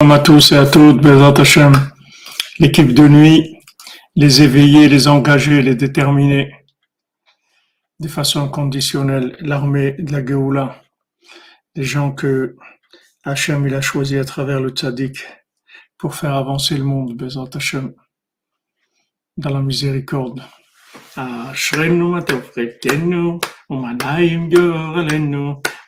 À tous et à toutes, l'équipe de nuit, les éveillés, les engagés, les déterminés, de façon conditionnelle, l'armée de la Géoula, les gens que Hashem il a choisi à travers le tzaddik pour faire avancer le monde, Bezat Hashem, dans la miséricorde.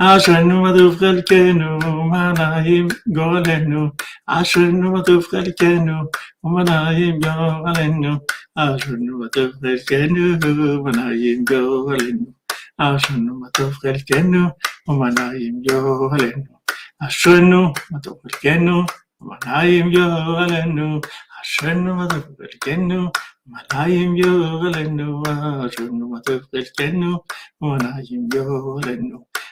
عشرנו מטוב חלקנו, ומנעים גורלנו. עשרנו מטוב חלקנו, ומנעים גורלנו. עשרנו מטוב חלקנו, ומנעים גורלנו. עשרנו מטוב חלקנו, ומנעים גורלנו. עשרנו מטוב חלקנו, ומנעים גורלנו. عشان ما تفقد الجنة ونايم يغلنه عشان ما تفقد الجنة ونايم يغلنه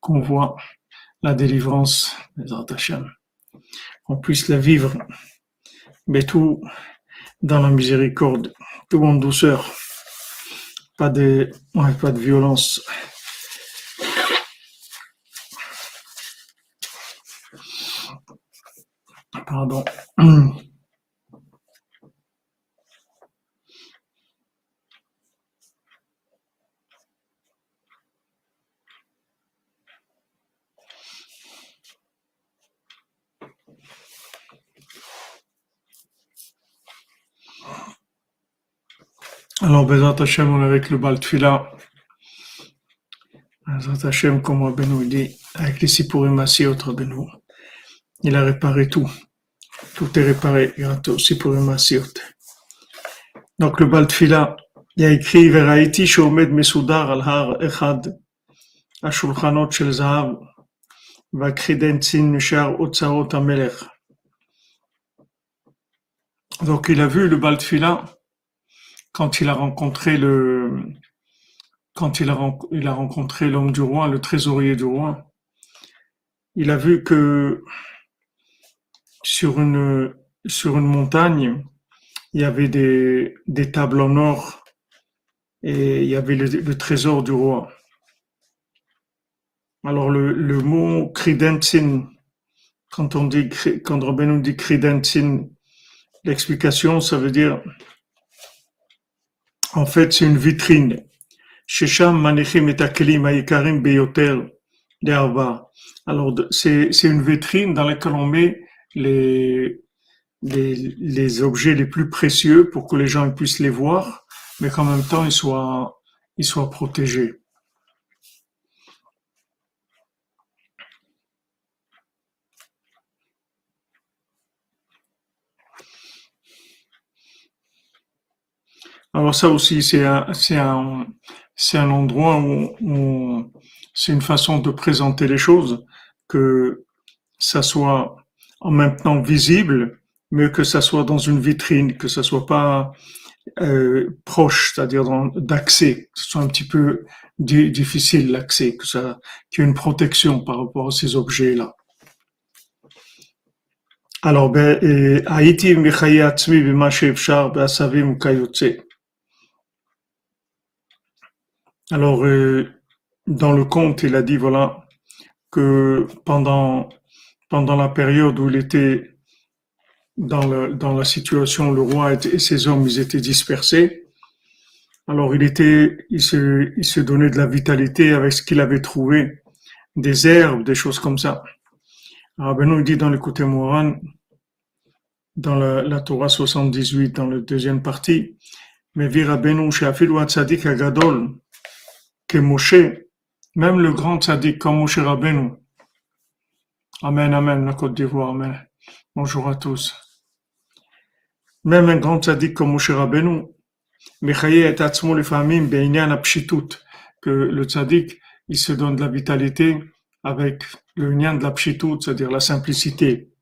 qu'on voit la délivrance, qu'on puisse la vivre, mais tout dans la miséricorde, tout en douceur, pas de, pas de violence. Pardon. Alors, Bezat Hashem, on est avec le Baltfila. Bezat Hashem, comme Rabbeinu dit, avec les Sipurim autre Rabbeinu, il a réparé tout. Tout est réparé grâce aux Sipurim Donc, le Baltfila, il a écrit Veraiti Shomed Mesudar al Har Echad, Ashulchanot Shel Zahav, Vakridentzin Mishar Otsaot Amelech. Donc, il a vu le Baltfila, quand il a rencontré l'homme du roi, le trésorier du roi. Il a vu que sur une, montagne, il y avait des, des tables en or et il y avait le, trésor du roi. Alors le, mot kredentin, quand on dit, quand Rabbeinu dit kredentin, l'explication, ça veut dire, en fait, c'est une vitrine. Alors, c'est une vitrine dans laquelle on met les, les, les objets les plus précieux pour que les gens puissent les voir, mais qu'en même temps, ils soient, ils soient protégés. Alors ça aussi, c'est un, c'est un, c'est un endroit où, où c'est une façon de présenter les choses, que ça soit en même temps visible, mais que ça soit dans une vitrine, que ça soit pas euh, proche, c'est-à-dire d'accès, que ce soit un petit peu difficile l'accès, que ça, qu'il y ait une protection par rapport à ces objets-là. Alors, ben, Haïti, Michaïa, Tzmi, Bimashé, Bchar, Ben, Kayotse. Alors, euh, dans le conte, il a dit, voilà, que pendant, pendant la période où il était dans, le, dans la situation, le roi et ses hommes, ils étaient dispersés. Alors, il était, il se, il se donnait de la vitalité avec ce qu'il avait trouvé, des herbes, des choses comme ça. Rabbeinu dit dans l'écoute Moran, dans la, la, Torah 78, dans la deuxième partie, mais vi Rabbeinu she'afilu tzadik agadol, que Moshe, même le grand tzadik comme Moshe Rabbeinu. Amen, amen, la Côte d'Ivoire, amen. Bonjour à tous. Même un grand tzadik comme Moshe Rabbeinu, Mechaye et atzmo le famim be'inyan apshitut, que le tzadik, il se donne de la vitalité avec le lien de la c'est-à-dire la simplicité.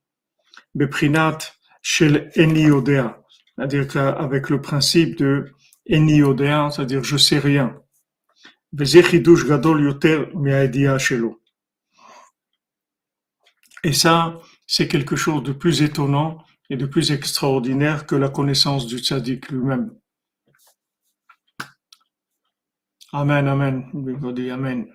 Beprinat shel eniodea, c'est-à-dire avec le principe de eniodea, c'est-à-dire je sais rien. Et ça, c'est quelque chose de plus étonnant et de plus extraordinaire que la connaissance du tzaddik lui-même. Amen, amen. Amen.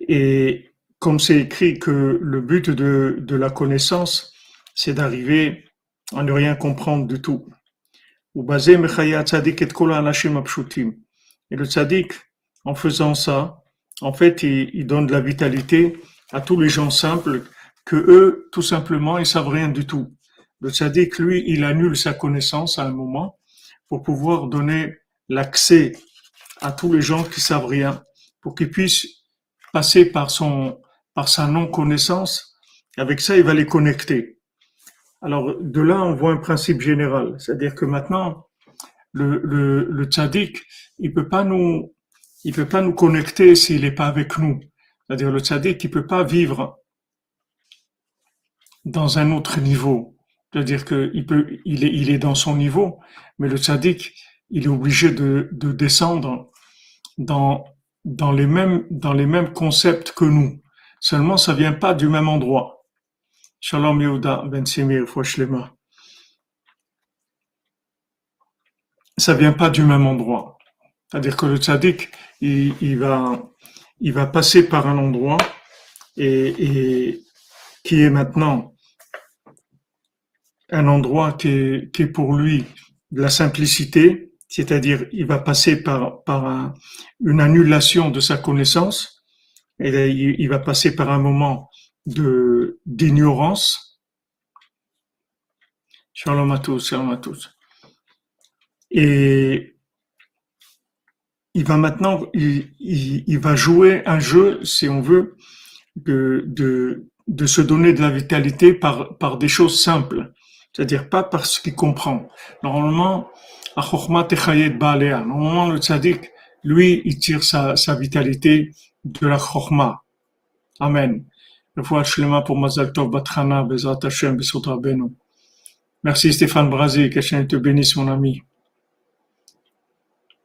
Et comme c'est écrit que le but de la connaissance, c'est d'arriver à ne rien comprendre du tout. Et le tzaddik, en faisant ça, en fait, il, il, donne de la vitalité à tous les gens simples que eux, tout simplement, ils savent rien du tout. Le tzaddik, lui, il annule sa connaissance à un moment pour pouvoir donner l'accès à tous les gens qui savent rien, pour qu'ils puissent passer par son, par sa non-connaissance. Avec ça, il va les connecter. Alors, de là, on voit un principe général. C'est-à-dire que maintenant, le, le, le tzaddik, il peut pas nous, il peut pas nous connecter s'il n'est pas avec nous. C'est-à-dire, le tzaddik, il peut pas vivre dans un autre niveau. C'est-à-dire qu'il peut, il est, il est dans son niveau, mais le tzaddik, il est obligé de, de descendre dans, dans les mêmes, dans les mêmes concepts que nous. Seulement, ça vient pas du même endroit. Shalom Yehuda, Ben Simir, Fouachlema. Ça vient pas du même endroit. C'est-à-dire que le tzaddik, il, va, il va passer par un endroit et, qui est maintenant un endroit qui est, qui pour lui de la simplicité, c'est-à-dire il va passer par, par une annulation de sa connaissance, et il, va passer par un moment de d'ignorance. Shalom à tous, shalom à tous. Et il va maintenant, il, il, va jouer un jeu, si on veut, de, de, de se donner de la vitalité par, par des choses simples. C'est-à-dire pas parce qu'il comprend. Normalement, Normalement, le tzaddik, lui, il tire sa, sa vitalité de la chokma. Amen. Merci Stéphane Brasi, que te bénisse mon ami.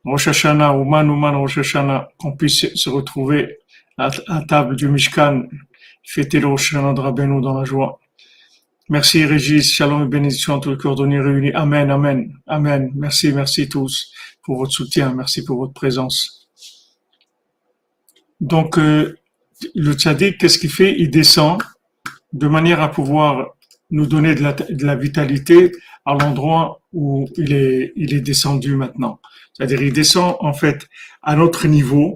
Rosh Ouman, Ouman, Rosh qu'on puisse se retrouver à, table du Mishkan, fêter le Rosh de dans la joie. Merci Régis, shalom et bénédiction à tous les coordonnées réunis. Amen, amen, amen. Merci, merci tous pour votre soutien, merci pour votre présence. Donc, euh, le tzaddik, qu'est-ce qu'il fait? Il descend de manière à pouvoir nous donner de la, de la vitalité à l'endroit où il est, il est descendu maintenant. C'est-à-dire, il descend en fait à notre niveau,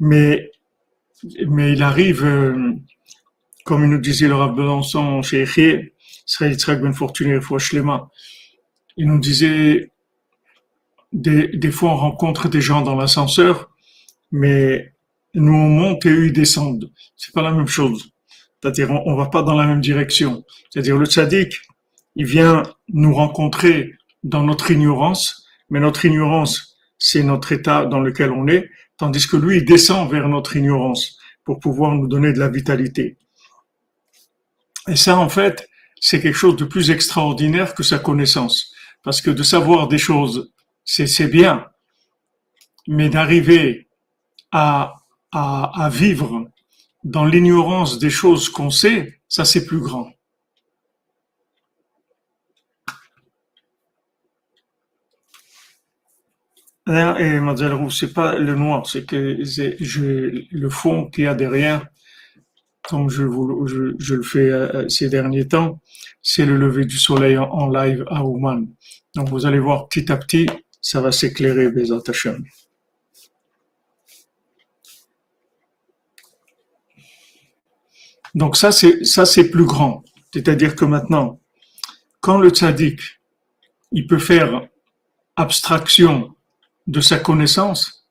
mais, mais il arrive... Euh, comme il nous disait le Rav Besançon chez Ben Fortuné, il nous disait, des, des fois on rencontre des gens dans l'ascenseur, mais nous on monte et eux ils descendent. C'est pas la même chose. C'est-à-dire on, on va pas dans la même direction. C'est-à-dire le tzaddik, il vient nous rencontrer dans notre ignorance, mais notre ignorance, c'est notre état dans lequel on est, tandis que lui, il descend vers notre ignorance pour pouvoir nous donner de la vitalité. Et ça, en fait, c'est quelque chose de plus extraordinaire que sa connaissance. Parce que de savoir des choses, c'est bien. Mais d'arriver à, à, vivre dans l'ignorance des choses qu'on sait, ça c'est plus grand. Et Mademoiselle Roux, c'est pas le noir, c'est que le fond qu'il y a derrière, comme je, le fais euh, ces derniers temps, c'est le lever du soleil en, live à Ouman. Donc vous allez voir petit à petit, ça va s'éclairer, Bezat Hashem. Donc ça, c'est ça, c'est plus grand. C'est-à-dire que maintenant, quand le tzaddik, il peut faire abstraction de sa connaissance,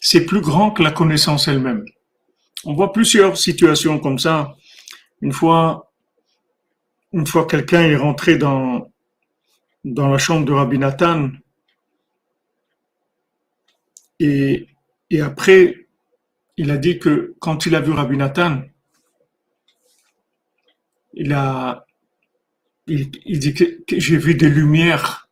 c'est plus grand que la connaissance elle-même. On voit plusieurs situations comme ça. Une fois, une fois quelqu'un est rentré dans, dans la chambre de Rabbi Nathan, et, et après, il a dit que quand il a vu Rabbi Nathan, il a, il, dit que, j'ai vu des lumières,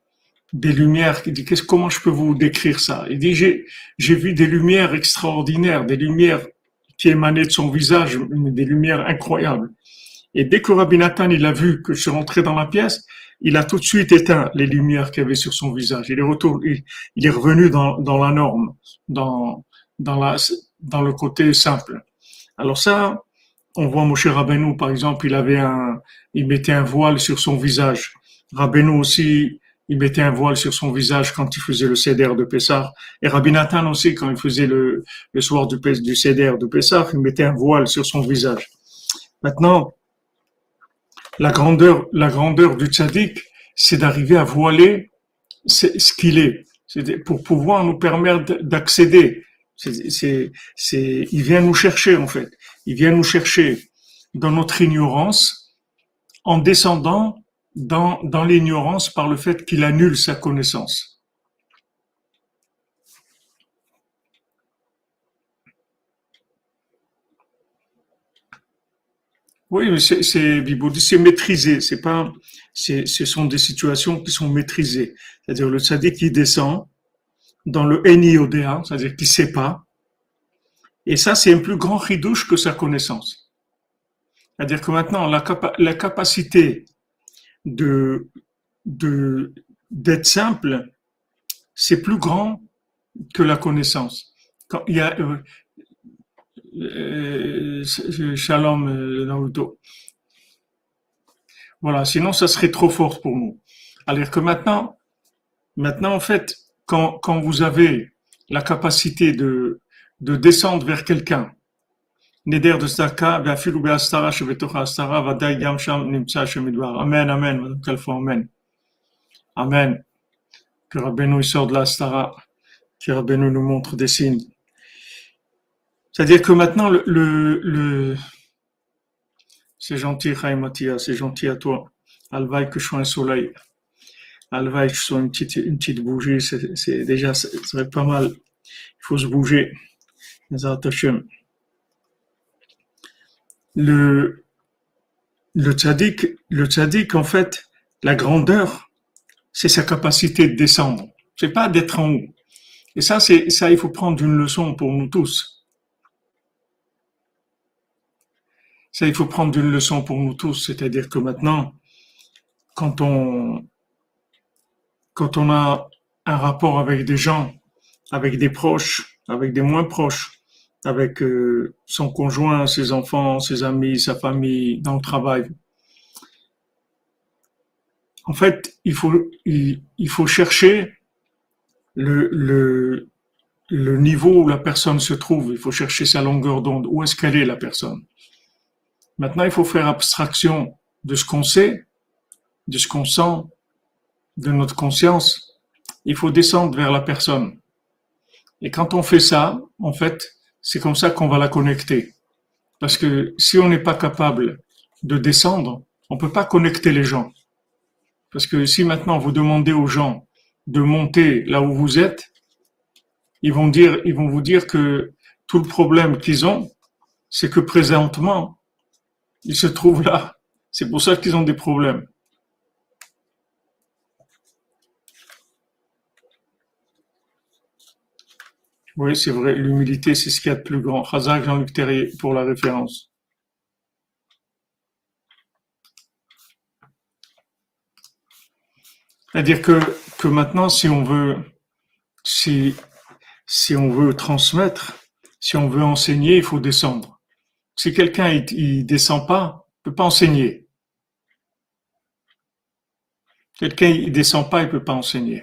des lumières. Il dit qu'est-ce, comment je peux vous décrire ça? Il dit j'ai, j'ai vu des lumières extraordinaires, des lumières qui émanaient de son visage, des lumières incroyables. Et dès que Rabbi Nathan il a vu que je suis rentré dans la pièce, il a tout de suite éteint les lumières qu'il avait sur son visage. Il est retourné, il, est revenu dans, dans la norme, dans, dans la, dans le côté simple. Alors ça, on voit Moshe Rabbeinu, par exemple, il avait un, il mettait un voile sur son visage. Rabbeinu aussi, il mettait un voile sur son visage quand il faisait le Seder de Pessah. Et Rabbi Nathan aussi, quand il faisait le, le soir du, du Seder de Pessah, il mettait un voile sur son visage. Maintenant, la grandeur, la grandeur du tzaddik, c'est d'arriver à voiler ce qu'il est. C'est pour pouvoir nous permettre d'accéder. C'est, il vient nous chercher, en fait. Il vient nous chercher dans notre ignorance en descendant dans, dans l'ignorance par le fait qu'il annule sa connaissance. Oui, mais c'est, c'est, maîtrisé. C'est pas, ce sont des situations qui sont maîtrisées. C'est-à-dire le tzaddik qui descend dans le NIODA, c'est-à-dire qu'il sait pas. Et ça, c'est un plus grand ridouche que sa connaissance. C'est-à-dire que maintenant, la, capacité de, d'être simple, c'est plus grand que la connaissance. Quand il y a, euh, euh, shalom euh, Naruto. Voilà, sinon ça serait trop fort pour nous. Alors que maintenant, maintenant en fait, quand, quand vous avez la capacité de, de descendre vers quelqu'un, Neder de Staka, Beafilu Beastara, Shevetocha Astara, Vadai Yam Sham Nimtsa. Amen, Amen, fois Amen. Amen. Que Rabbeinu sort de l'Astara, que Rabbeinu nous montre des signes. C'est-à-dire que maintenant, le, le, c'est gentil, Chaim c'est gentil à toi. Alvaï que je sois un soleil. Alvaï que je sois une petite, une petite bougie, c'est déjà, ça pas mal. Il faut se bouger. Le, le tzaddik, le tzaddik, en fait, la grandeur, c'est sa capacité de descendre. C'est pas d'être en haut. Et ça, c'est, ça, il faut prendre une leçon pour nous tous. Ça, il faut prendre une leçon pour nous tous, c'est-à-dire que maintenant, quand on, quand on a un rapport avec des gens, avec des proches, avec des moins proches, avec euh, son conjoint, ses enfants, ses amis, sa famille, dans le travail. En fait, il faut, il, faut chercher le, le, le niveau où la personne se trouve. Il faut chercher sa longueur d'onde. Où est-ce qu'elle est, la personne? Maintenant, il faut faire abstraction de ce qu'on sait, de ce qu'on sent, de notre conscience. Il faut descendre vers la personne. Et quand on fait ça, en fait, c'est comme ça qu'on va la connecter. Parce que si on n'est pas capable de descendre, on peut pas connecter les gens. Parce que si maintenant vous demandez aux gens de monter là où vous êtes, ils vont dire, ils vont vous dire que tout le problème qu'ils ont, c'est que présentement, ils se trouvent là. C'est pour ça qu'ils ont des problèmes. Oui, c'est vrai, l'humilité, c'est ce qu'il y a de plus grand. Hazak Jean-Luc Terrier pour la référence. C'est-à-dire que, que maintenant, si on veut, si, on veut transmettre, si on veut enseigner, il faut descendre. Si quelqu'un il, descend pas, il peut pas enseigner. Quelqu'un il descend pas, il peut pas enseigner.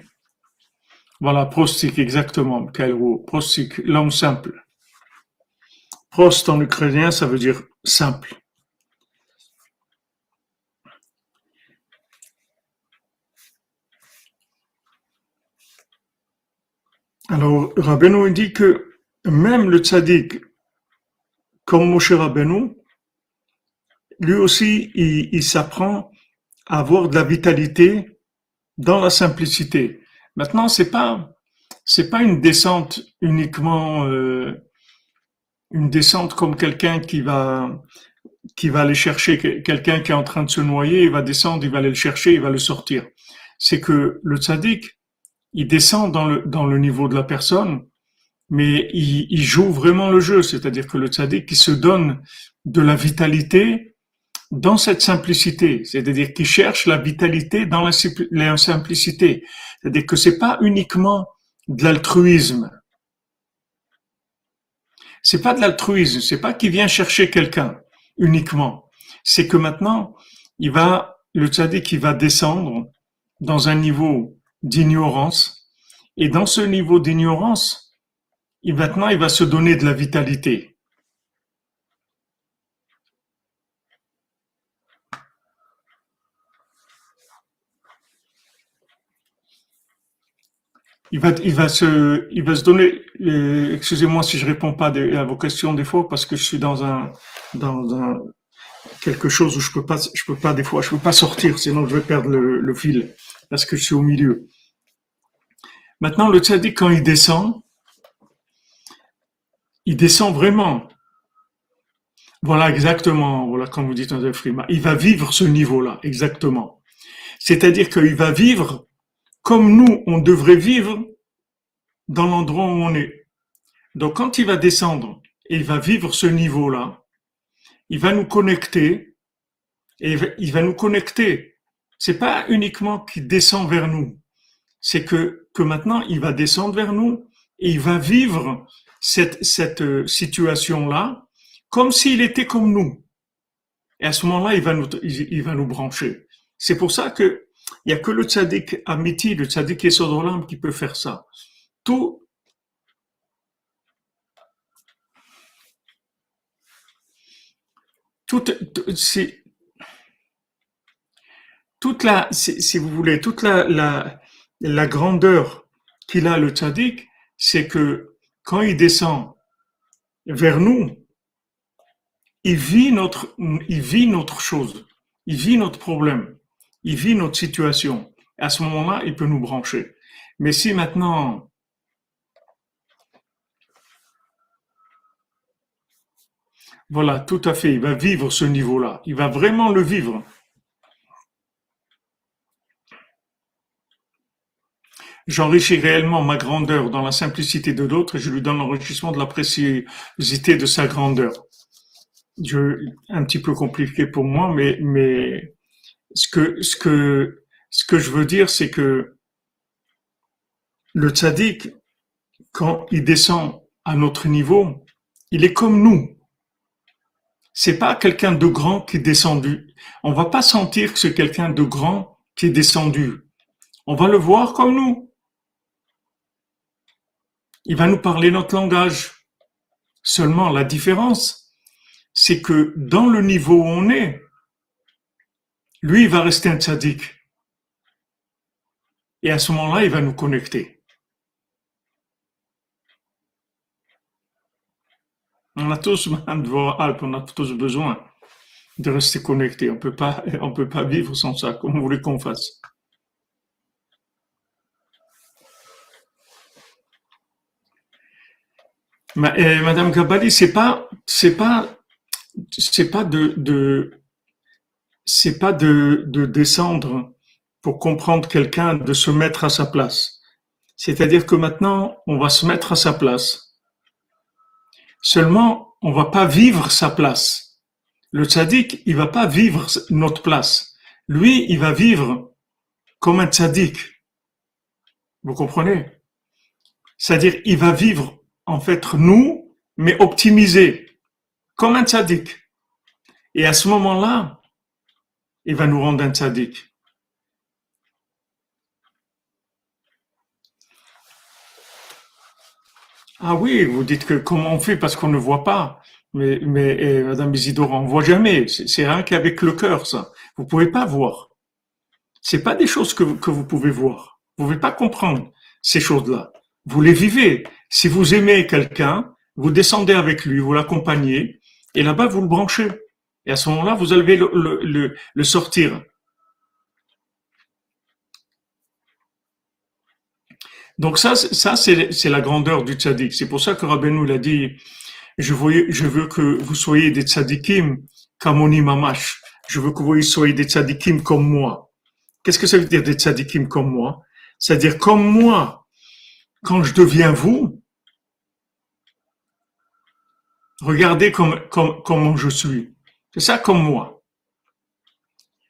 Voilà, Prostik, exactement, Kailou. Prostik, l'homme simple. Prost en ukrainien, ça veut dire simple. Alors, Rabbeinu dit que même le tzaddik, comme Moshe Rabbeinu, lui aussi, il s'apprend à avoir de la vitalité dans la simplicité. Maintenant, c'est pas c'est pas une descente uniquement euh, une descente comme quelqu'un qui va qui va aller chercher quelqu'un qui est en train de se noyer, il va descendre, il va aller le chercher, il va le sortir. C'est que le tzaddik, il descend dans le dans le niveau de la personne, mais il, il joue vraiment le jeu, c'est-à-dire que le tzaddik qui se donne de la vitalité dans cette simplicité, c'est-à-dire qu'il cherche la vitalité dans la, simplicité, c'est-à-dire que c'est pas uniquement de l'altruisme. C'est pas de l'altruisme, c'est pas qu'il vient chercher quelqu'un uniquement. C'est que maintenant, il va, le tzaddik, qui va descendre dans un niveau d'ignorance, et dans ce niveau d'ignorance, maintenant, il va se donner de la vitalité. Il va, il va se, il va se donner. Excusez-moi si je réponds pas à vos questions des fois parce que je suis dans un, dans un quelque chose où je peux pas, je peux pas des fois, je peux pas sortir, sinon je vais perdre le, le fil parce que je suis au milieu. Maintenant, le tzaddik quand il descend, il descend vraiment. Voilà exactement, voilà comme vous dites dans Frima. Il va vivre ce niveau-là, exactement. C'est-à-dire qu'il va vivre comme nous, on devrait vivre dans l'endroit où on est. Donc quand il va descendre et il va vivre ce niveau-là, il va nous connecter et il va nous connecter. C'est pas uniquement qu'il descend vers nous, c'est que, que maintenant il va descendre vers nous et il va vivre cette, cette euh, situation-là comme s'il était comme nous. Et à ce moment-là, il va nous, il va nous brancher. C'est pour ça que il n'y a que le tzaddik amiti, le tzaddik l'âme qui peut faire ça. Tout, c'est, toute si vous voulez, toute la, la, la grandeur qu'il a le tzaddik, c'est que quand il descend vers nous, il vit notre, il vit notre chose, il vit notre problème il vit notre situation. À ce moment-là, il peut nous brancher. Mais si maintenant, voilà, tout à fait, il va vivre ce niveau-là. Il va vraiment le vivre. J'enrichis réellement ma grandeur dans la simplicité de d'autres et je lui donne l'enrichissement de la préciosité de sa grandeur. Un petit peu compliqué pour moi, mais, mais ce que, je veux dire, c'est que le tzaddik, quand il descend à notre niveau, il est comme nous. C'est pas quelqu'un de grand qui est descendu. On va pas sentir que c'est quelqu'un de grand qui est descendu. On va le voir comme nous. Il va nous parler notre langage. Seulement, la différence, c'est que dans le niveau où on est, lui, il va rester un tzaddik. Et à ce moment-là, il va nous connecter. On a tous, besoin de rester connectés. On peut pas, on peut pas vivre sans ça, comme vous voulez qu'on fasse. Eh, Madame Gabali, c'est pas, c'est pas, c'est pas de, c'est pas de, de descendre pour comprendre quelqu'un, de se mettre à sa place. C'est-à-dire que maintenant, on va se mettre à sa place. Seulement, on va pas vivre sa place. Le tzaddik, il va pas vivre notre place. Lui, il va vivre comme un tzaddik. Vous comprenez? C'est-à-dire, il va vivre, en fait, nous, mais optimisé, comme un tzaddik. Et à ce moment-là, il va nous rendre un tzaddik. Ah oui, vous dites que comment on fait parce qu'on ne voit pas. Mais, eh, Madame Isidore, on voit jamais. C'est rien qu'avec le cœur, ça. Vous pouvez pas voir. C'est pas des choses que, que vous pouvez voir. Vous pouvez pas comprendre ces choses-là. vous les vivez. Si vous aimez quelqu'un, vous descendez avec lui, vous l'accompagnez, et là-bas, vous le branchez. Et à ce moment-là, vous allez le, sortir. Donc ça, ça c'est la grandeur du tzaddik. C'est pour ça que Rabbeinu l'a dit, je, veux que vous soyez des tzaddikim kamoni mamash. Je veux que vous soyez des tzaddikim comme moi. Qu'est-ce que ça veut dire des tzaddikim comme moi? C'est-à-dire comme moi, quand je deviens vous, regardez comme, comme, comment je suis. C'est ça comme moi.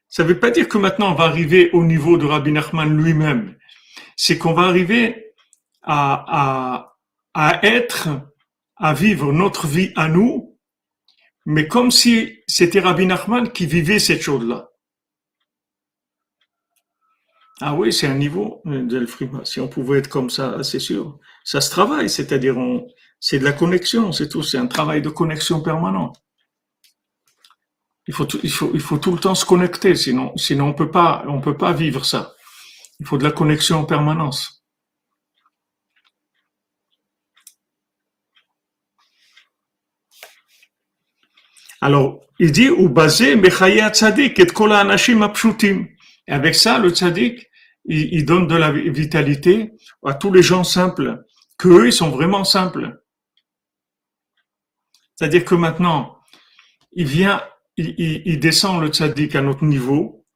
Ça ne veut pas dire que maintenant on va arriver au niveau de Rabbi Nachman lui-même. C'est qu'on va arriver à, être, à vivre notre vie à nous, mais comme si c'était Rabbi Nachman qui vivait cette chose-là. Ah oui, c'est un niveau de Si on pouvait être comme ça, c'est sûr. Ça se travaille, c'est-à-dire c'est de la connexion, c'est tout. C'est un travail de connexion permanent. Il faut, il faut, il faut tout le temps se connecter, sinon, sinon on peut pas, on peut pas vivre ça. Il faut de la connexion en permanence. Alors, il dit, ou basé, tzadik et kola anashim apshutim. Et avec ça, le tzaddik, il, il, donne de la vitalité à tous les gens simples, qu'eux, ils sont vraiment simples. C'est-à-dire que maintenant, il vient il, descend le tzaddik à notre niveau.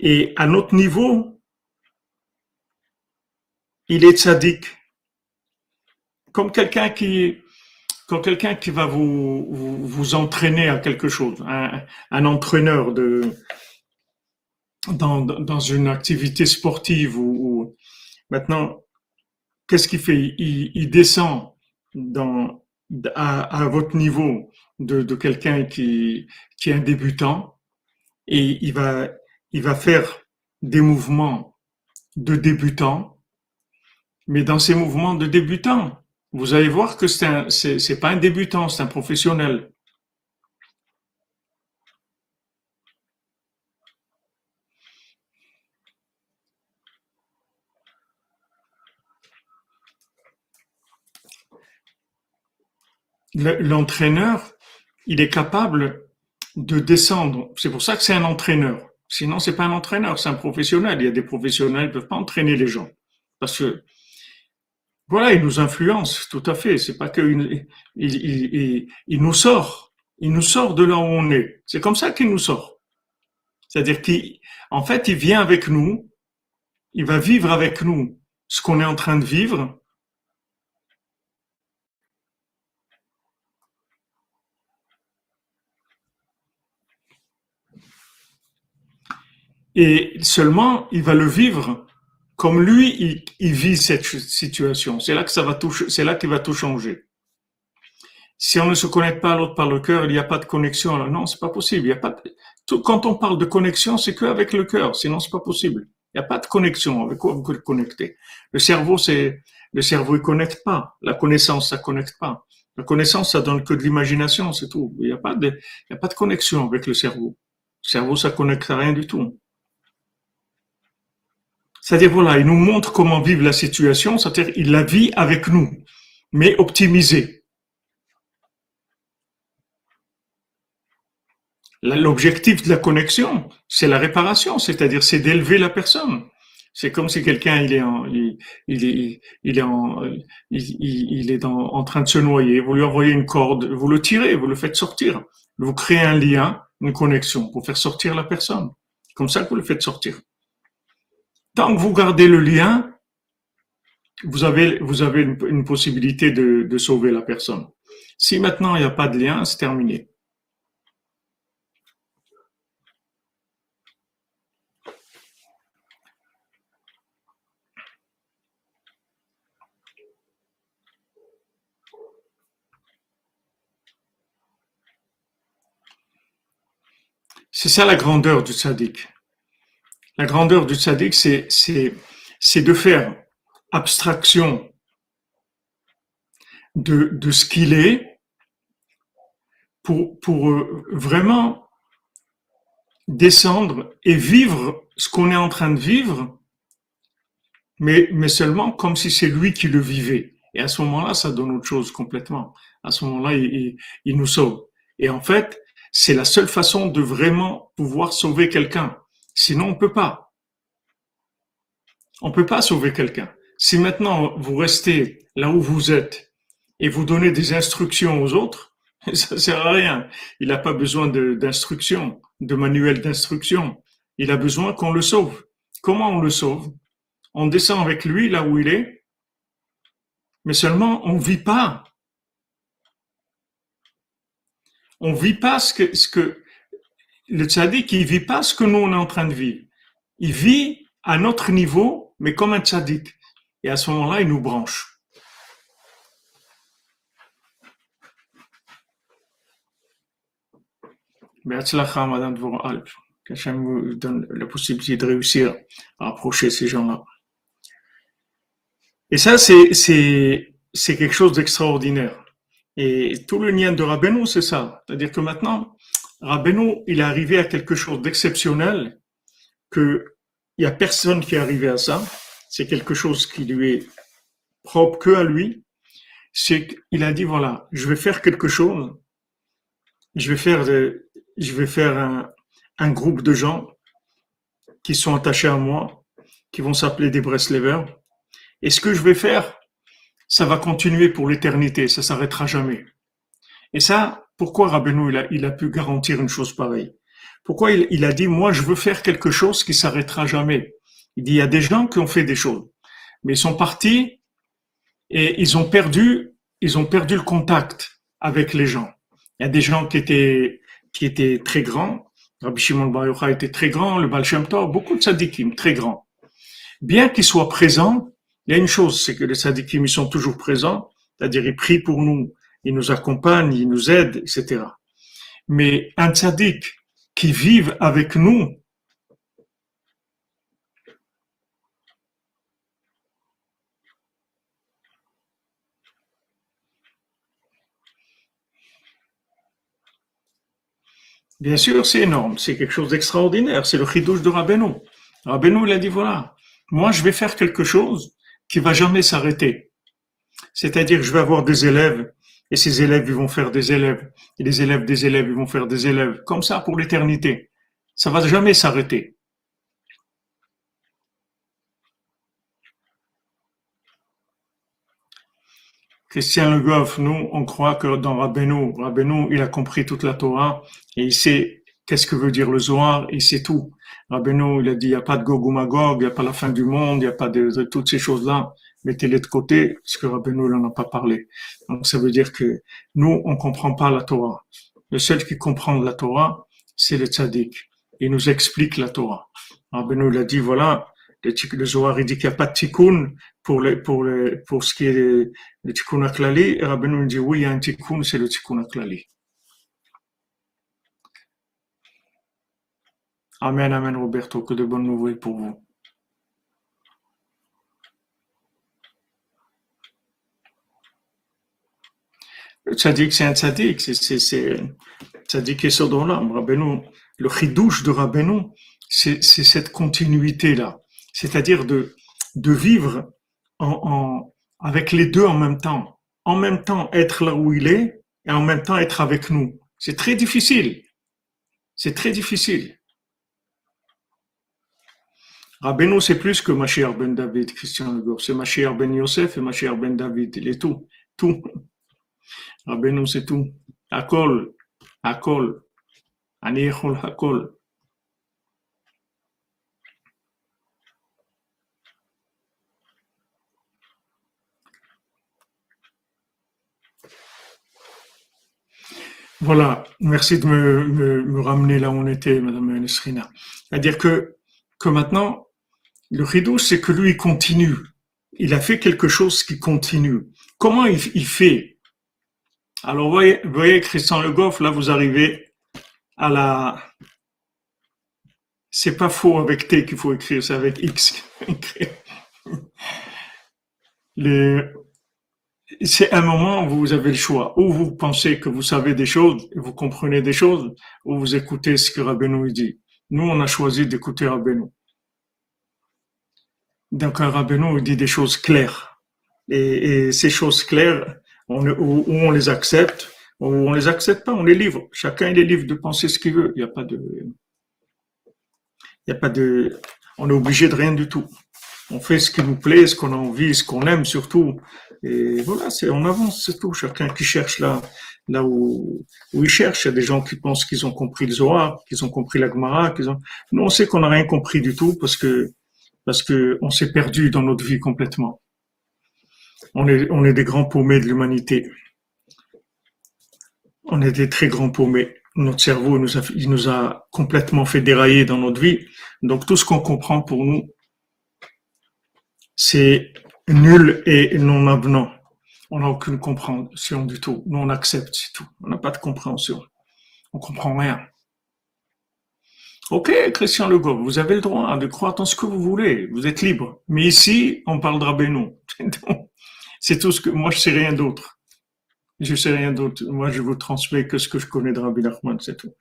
Et à notre niveau, il est tzaddik. Comme quelqu'un qui, comme quelqu'un qui va vous, vous, entraîner à quelque chose, un, entraîneur de, dans, dans, une activité sportive ou, maintenant, qu'est-ce qu'il fait? Il, descend à votre niveau de, quelqu'un qui, qui est un débutant et il va, il va faire des mouvements de débutant, mais dans ces mouvements de débutant, vous allez voir que c'est un, c'est, pas un débutant, c'est un professionnel. L'entraîneur, il est capable de descendre. C'est pour ça que c'est un entraîneur. Sinon, c'est pas un entraîneur, c'est un professionnel. Il y a des professionnels qui peuvent pas entraîner les gens. Parce que, voilà, il nous influence, tout à fait. C'est pas que il, il, il, nous sort. Il nous sort de là où on est. C'est comme ça qu'il nous sort. C'est-à-dire qu'en fait, il vient avec nous. Il va vivre avec nous ce qu'on est en train de vivre Et seulement, il va le vivre comme lui, il, vit cette situation. C'est là que ça va tout, c'est là qu'il va tout changer. Si on ne se connecte pas à l'autre par le cœur, il n'y a pas de connexion. non, c'est pas possible. Il y a pas quand on parle de connexion, c'est qu'avec le cœur. Sinon, c'est pas possible. Il n'y a pas de connexion. Avec quoi vous pouvez connecter? Le cerveau, c'est, le cerveau, il connecte pas. La connaissance, ça connecte pas. La connaissance, ça donne que de l'imagination, c'est tout. Il n'y a pas de, il y a pas de connexion avec le cerveau. Le cerveau, ça connecte à rien du tout. C'est-à-dire, voilà, il nous montre comment vivre la situation, c'est-à-dire, il la vit avec nous, mais optimisé. L'objectif de la connexion, c'est la réparation, c'est-à-dire, c'est d'élever la personne. C'est comme si quelqu'un il est en, il, est, il est en, il, est en train de se noyer. Vous lui envoyez une corde, vous le tirez, vous le faites sortir. Vous créez un lien, une connexion pour faire sortir la personne. Comme ça que vous le faites sortir. Tant que vous gardez le lien, vous avez, vous avez une, possibilité de, de, sauver la personne. Si maintenant il n'y a pas de lien, c'est terminé. C'est ça la grandeur du sadique. La grandeur du tzaddik, c'est, de faire abstraction de, ce qu'il est pour, euh, vraiment descendre et vivre ce qu'on est en train de vivre mais, mais seulement comme si c'est lui qui le vivait. Et à ce moment-là, ça donne autre chose complètement. À ce moment-là, il, il, nous sauve. Et en fait, c'est la seule façon de vraiment pouvoir sauver quelqu'un. Sinon, on peut pas. On peut pas sauver quelqu'un. Si maintenant vous restez là où vous êtes et vous donnez des instructions aux autres, ça sert à rien. Il n'a pas besoin d'instructions, de, manuel d'instruction. Il a besoin qu'on le sauve. Comment on le sauve? On descend avec lui là où il est, mais seulement on vit pas. On vit pas ce ce que le tzaddik, il vit pas ce que nous on est en train de vivre. Il vit à notre niveau, mais comme un tzaddik. Et à ce moment-là, il nous branche. Madame Qu'Hachem vous donne la possibilité de réussir à approcher ces gens-là. Et ça, c'est, c'est, c'est quelque chose d'extraordinaire. Et tout le lien de Rabbeinu, c'est ça. C'est-à-dire que maintenant, Rabbeinu, il est arrivé à quelque chose d'exceptionnel que il y a personne qui est arrivé à ça. C'est quelque chose qui lui est propre que à lui. C'est qu'il a dit, voilà, je vais faire quelque chose. Je vais faire, je vais faire un, un groupe de gens qui sont attachés à moi, qui vont s'appeler des Breslevers. Et ce que je vais faire, ça va continuer pour l'éternité, ça s'arrêtera jamais. Et ça, pourquoi Rabbeinu il a, il pu garantir une chose pareille? Pourquoi il, a dit, moi je veux faire quelque chose qui s'arrêtera jamais? Il dit, il y a des gens qui ont fait des choses, mais ils sont partis et ils ont perdu, ils ont perdu le contact avec les gens. Il y a des gens qui étaient, qui étaient très grands, Rabbi Shimon Bar était très grand, le Baal Shem Tov, beaucoup de tzadikim, très grands. Bien qu'ils soient présents, il y a une chose, c'est que les tzadikim, ils sont toujours présents, c'est-à-dire ils prient pour nous, ils nous accompagnent, ils nous aident, etc. Mais un tzadik qui vive avec nous, Bien sûr, c'est énorme, c'est quelque chose d'extraordinaire, c'est le chidouche de Rabbeinu. Rabbeinu, il a dit, voilà, moi je vais faire quelque chose qui va jamais s'arrêter. C'est-à-dire, je vais avoir des élèves, et ces élèves, ils vont faire des élèves, et les élèves des élèves, ils vont faire des élèves, comme ça pour l'éternité. Ça va jamais s'arrêter. Christian Le Goff, nous, on croit que dans Rabbeinu, Rabbeinu, il a compris toute la Torah et il sait qu'est-ce que veut dire le Zohar, il sait tout. Rabbeinu, il a dit, il n'y a pas de Gog ou Magog, il n'y a pas la fin du monde, il n'y a pas de, toutes ces choses-là. Mettez-les de côté, parce que Rabbeinu, n'en a pas parlé. Donc, ça veut dire que nous, on comprend pas la Torah. Le seul qui comprend la Torah, c'est le tzaddik. Il nous explique la Torah. Rabbeinu, il a dit, voilà, le, Zohar, il dit qu'il n'y a pas de tikkun pour, le, pour, le, pour ce qui est le tikkun aklali. Et Rabbeinu dit oui, il y a un tikkun, c'est le tikkun aklali. Amen, amen, Roberto, que de bonnes nouvelles pour vous. Le tzaddik, c'est un tzaddik, c'est, tzaddik et Sodom Rabbeinu, le chidouche de Rabbeinu, c'est, cette continuité-là c'est-à-dire de, de vivre en, avec les deux en même temps. En même temps être là où il est et en même temps être avec nous. C'est très difficile. C'est très difficile. Rabbeinu, c'est plus que Mashiach ben David, Christian Legor. C'est Mashiach ben Yosef et Mashiach ben David. Il est tout. Tout. Rabbeinu, c'est tout. Akol. Akol. Aniechol Akol. Voilà, merci de me, me, ramener là où on était, Madame Nesrina. C'est-à-dire que, que maintenant, le rideau, c'est que lui, il continue. Il a fait quelque chose qui continue. Comment il fait Alors, voyez, voyez, Christian Le Goff, là, vous arrivez à la... C'est pas faux avec T qu'il faut écrire, c'est avec X. Les, c'est un moment où vous avez le choix. Ou vous pensez que vous savez des choses, et vous comprenez des choses, ou vous écoutez ce que Rabbeinu dit. Nous, on a choisi d'écouter Rabbeinu. Donc un rabbin dit des choses claires. Et, ces choses claires, on, ou, on les accepte, ou on les accepte pas, on les livre. Chacun il est libre de penser ce qu'il veut. Il n'y a pas de, il y a pas de, on est obligé de rien du tout. On fait ce qui nous plaît, ce qu'on a envie, ce qu'on aime surtout. Et voilà, c'est, on avance, c'est tout. Chacun qui cherche là, là où, où il cherche. Il y a des gens qui pensent qu'ils ont compris le Zohar, qu'ils ont compris la Gemara, qu'ils ont, nous on sait qu'on n'a rien compris du tout parce que, parce que on s'est perdu dans notre vie complètement. On est, des grands paumés de l'humanité. On est des très grands paumés. Notre cerveau nous a, il nous a complètement fait dérailler dans notre vie. Donc tout ce qu'on comprend pour nous, c'est nul et non avenant. On n'a aucune compréhension du tout. Nous, on accepte, c'est tout. On n'a pas de compréhension. On comprend rien. Ok, Christian Legault, vous avez le droit de croire dans ce que vous voulez. Vous êtes libre. Mais ici, on parle de Rabbeinu. C'est tout ce que, moi, je sais rien d'autre. Je sais rien d'autre. Moi, je vous transmets que ce que je connais de Rabbi Nachman, c'est tout.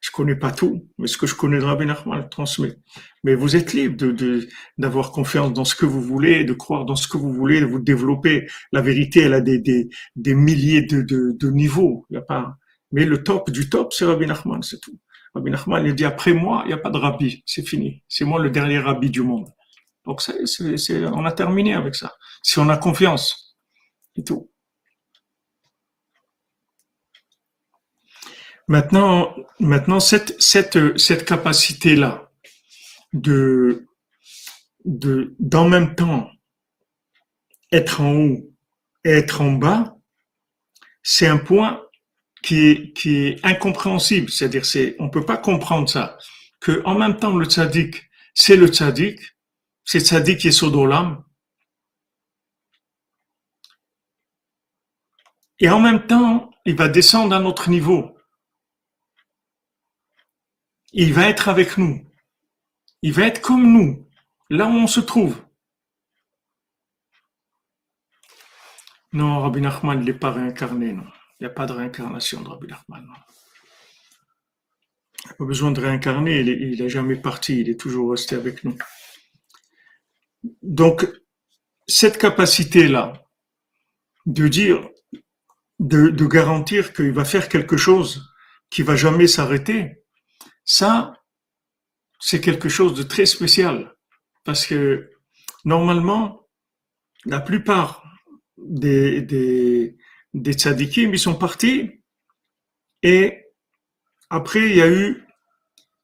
Je connais pas tout, mais ce que je connais de Rabbi Nachman, je transmets. Mais vous êtes libre de, d'avoir confiance dans ce que vous voulez, de croire dans ce que vous voulez, de vous développer. La vérité, elle a des, des, des milliers de, de, de niveaux. Il a pas, mais le top du top, c'est Rabbi Nachman, c'est tout. Rabbi Nachman, il dit après moi, il n'y a pas de rabbi, c'est fini. C'est moi le dernier rabbi du monde. Donc on a terminé avec ça. Si on a confiance, et tout. Maintenant, cette, capacité-là de, de, d'en même temps être en haut et être en bas, c'est un point qui est, incompréhensible. C'est-à-dire, c'est, on peut pas comprendre ça. Que en même temps, le tzaddik, c'est le tzaddik, c'est tzaddik qui est sodolam. Et en même temps, il va descendre à notre niveau il va être avec nous. Il va être comme nous, là où on se trouve. Non, Rabbi Nachman n'est pas réincarné, non. Il n'y a pas de réincarnation de Rabbi Nachman. Il n'a pas besoin de réincarner, il n'est jamais parti, il est toujours resté avec nous. Donc, cette capacité-là de dire, de, garantir qu'il va faire quelque chose qui va jamais s'arrêter, ça, c'est quelque chose de très spécial. Parce que normalement, la plupart des, des, des tzadikim, ils sont partis et après, il y a eu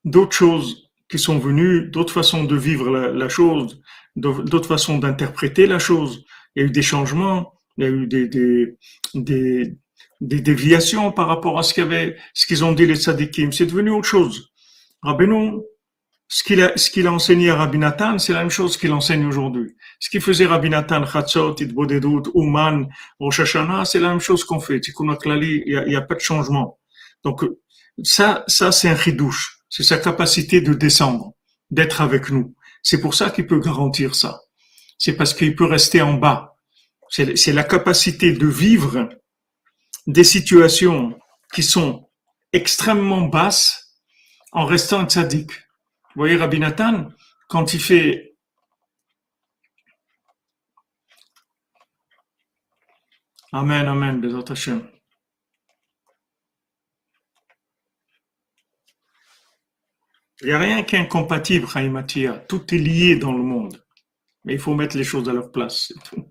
d'autres choses qui sont venues, d'autres façons de vivre la, chose, d'autres façons d'interpréter la chose. Il y a eu des changements, il y a eu des, des, des, des déviations par rapport à ce qu'avaient, ce qu'ils ont dit les tzadikim. C'est devenu autre chose. Rabbeinu, ce qu'il a, ce qu'il a enseigné à Rabbi Nathan, c'est la même chose qu'il enseigne aujourd'hui. Ce qu'il faisait Rabbi Nathan, Chatzot, Itbodedut, Uman, Rosh Hashanah, c'est la même chose qu'on fait. Tikkun il n'y a, y a pas de changement. Donc, ça, ça, c'est un chidouche. C'est sa capacité de descendre, d'être avec nous. C'est pour ça qu'il peut garantir ça. C'est parce qu'il peut rester en bas. C'est la capacité de vivre des situations qui sont extrêmement basses en restant tzaddik. Vous voyez, Rabbi Nathan, quand il fait Amen, Amen, Bezat. Il n'y a rien qui est incompatible, Matia. Tout est lié dans le monde. Mais il faut mettre les choses à leur place. Tout.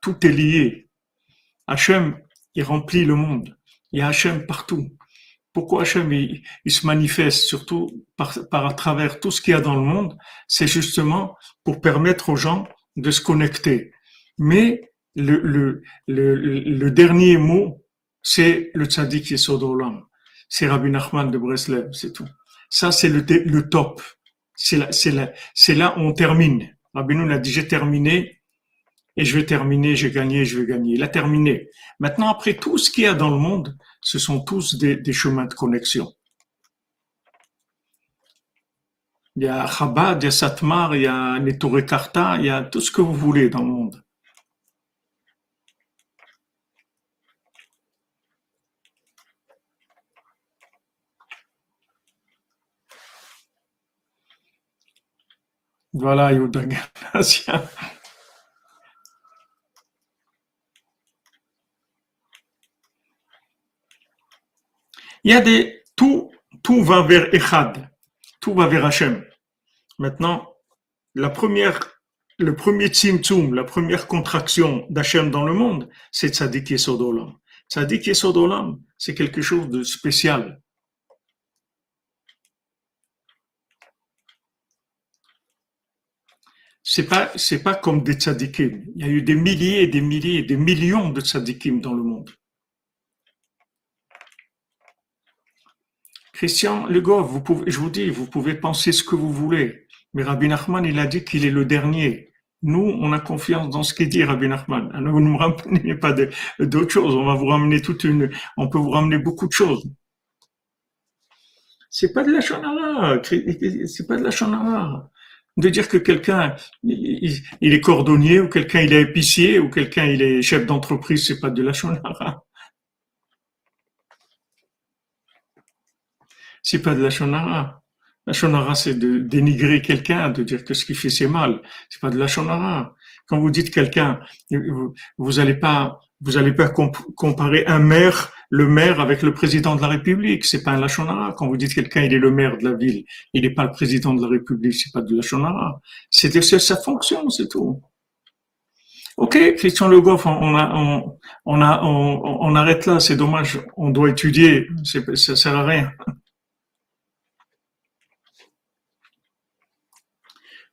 tout. est lié. Hachem, il remplit le monde. Il y a Hachem partout. Pourquoi Hachem il, se manifeste surtout par, par à travers tout ce qu'il y a dans le monde, c'est justement pour permettre aux gens de se connecter. Mais le, le, le, le dernier mot, c'est le tzaddik Yesodolam. C'est Rabbi Nachman de Breslev, c'est tout. Ça, c'est le, top. C'est là, où on termine. Rabbi nous a dit, j'ai terminé, et je vais terminer, j'ai gagné, je vais gagner. Il a terminé. Maintenant, après tout ce qu'il y a dans le monde, ce sont tous des, chemins de connexion. Il y a Chabad, il y a Satmar, il y a Karta, il y a tout ce que vous voulez dans le monde. Voilà. Il y a des, tout, tout va vers Echad. Tout va vers Hachem. Maintenant, la première, le premier tzimtzum, la première contraction d'Hachem dans le monde, c'est Tzadik Yesod Olam. Tzadik Yesod Olam, c'est quelque chose de spécial. C'est pas c'est pas comme des tzadikim. Il y a eu des milliers et des milliers des millions de tzadikim dans le monde. Christian pouvez, je vous dis, vous pouvez penser ce que vous voulez, mais Rabbi Nachman, il a dit qu'il est le dernier. Nous, on a confiance dans ce qu'il dit Rabbi Nachman. Alors, vous ne me ramenez pas d'autres choses. On va vous ramener toute une, on peut vous ramener beaucoup de choses. C'est pas de la shonara. C'est pas de la shonara de dire que quelqu'un il, est cordonnier ou quelqu'un il est épicier ou quelqu'un il est chef d'entreprise, c'est pas de la shonara. C'est pas de la shonara. La shonara, c'est de dénigrer quelqu'un, de dire que ce qu'il fait c'est mal. C'est pas de la shonara. Quand vous dites quelqu'un, vous, vous allez pas, vous allez pas comparer un maire le maire avec le président de la République. C'est pas un lachonara. Quand vous dites quelqu'un, il est le maire de la ville, il n'est pas le président de la République, c'est pas de lachonara. C'est sa fonction, c'est tout. Ok, Christian Le Goff, on, a, on, on, a, on, arrête là, c'est dommage, on doit étudier, ça sert à rien.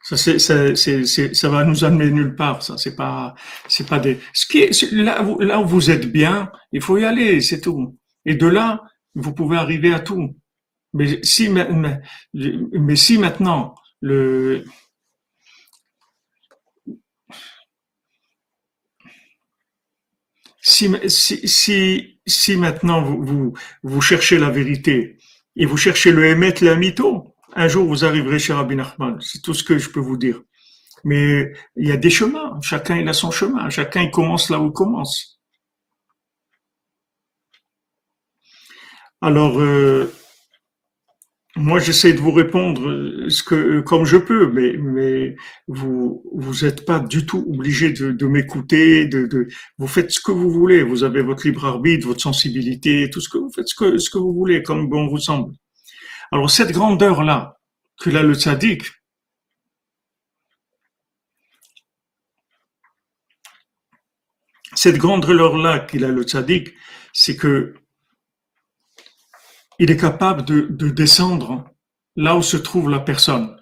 Ça, c'est, c'est, ça va nous amener nulle part. Ça, c'est pas, c'est pas des. Ce qui est, là, où, là où vous êtes bien, il faut y aller, c'est tout. Et de là, vous pouvez arriver à tout. Mais si, mais, mais si maintenant le si, si, si, si maintenant vous, vous, vous cherchez la vérité et vous cherchez le émettre la mytho, un jour vous arriverez chez Rabbi Nachman. C'est tout ce que je peux vous dire. Mais il y a des chemins. Chacun il a son chemin. Chacun il commence là où il commence. Alors, euh, moi, j'essaie de vous répondre ce que, comme je peux, mais, mais vous, vous n'êtes pas du tout obligé de, m'écouter, de, vous faites ce que vous voulez. Vous avez votre libre arbitre, votre sensibilité, tout ce que vous faites, ce que, ce que vous voulez, comme bon vous semble. Alors cette grandeur-là que a le tzaddik, cette grandeur-là qu'il a le tzaddik, c'est que il est capable de, de, descendre là où se trouve la personne.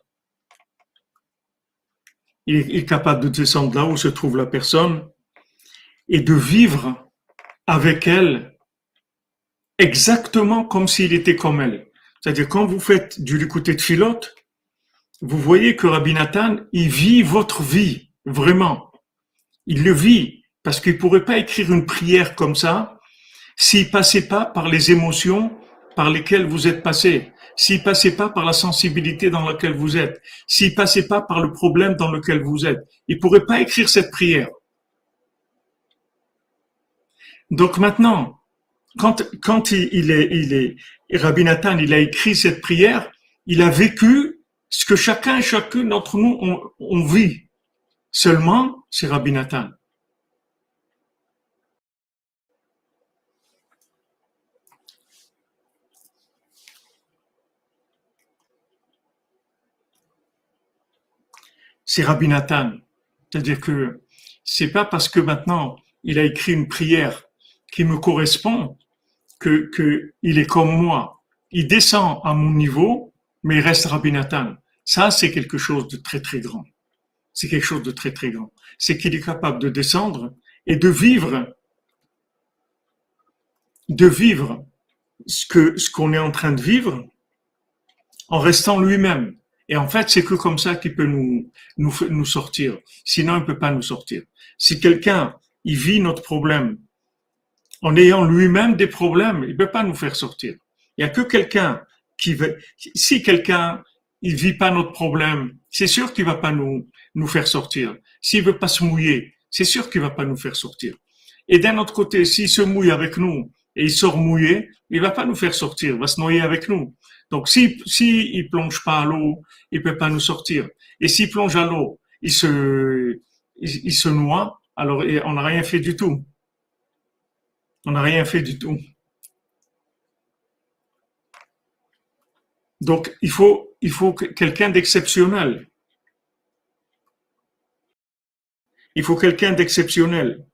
Il est capable de descendre là où se trouve la personne et de vivre avec elle exactement comme s'il était comme elle. C'est-à-dire, quand vous faites du l'écouter de filote, vous voyez que Rabbi Nathan, il vit votre vie, vraiment. Il le vit, parce qu'il pourrait pas écrire une prière comme ça s'il passait pas par les émotions par lesquelles vous êtes passé, s'il passait pas par la sensibilité dans laquelle vous êtes, s'il passait pas par le problème dans lequel vous êtes. Il pourrait pas écrire cette prière. Donc maintenant, quand, quand il, est, il est, Rabbi Nathan, il a écrit cette prière, il a vécu ce que chacun et chacune d'entre nous ont, vit. Seulement, c'est Rabbi Nathan. C'est Rabbi Nathan. C'est-à-dire que c'est pas parce que maintenant il a écrit une prière qui me correspond que, il est comme moi. Il descend à mon niveau, mais il reste Rabbi Nathan. Ça, c'est quelque chose de très, très grand. C'est quelque chose de très, très grand. C'est qu'il est capable de descendre et de vivre, de vivre ce qu'on est en train de vivre en restant lui-même. Et en fait, c'est que comme ça qu'il peut nous, nous, nous sortir. Sinon, il ne peut pas nous sortir. Si quelqu'un, il vit notre problème en ayant lui-même des problèmes, il peut pas nous faire sortir. Il y a que quelqu'un qui veut, si quelqu'un, il vit pas notre problème, c'est sûr qu'il va pas nous, nous faire sortir. S'il veut pas se mouiller, c'est sûr qu'il va pas nous faire sortir. Et d'un autre côté, s'il se mouille avec nous et il sort mouillé, il va pas nous faire sortir, il va se noyer avec nous. Donc, si, si il plonge pas à l'eau, il peut pas nous sortir. Et s'il plonge à l'eau il se, il, se noie, alors on n'a rien fait du tout. On n'a rien fait du tout. Donc, il faut, quelqu'un d'exceptionnel. Il faut quelqu'un d'exceptionnel.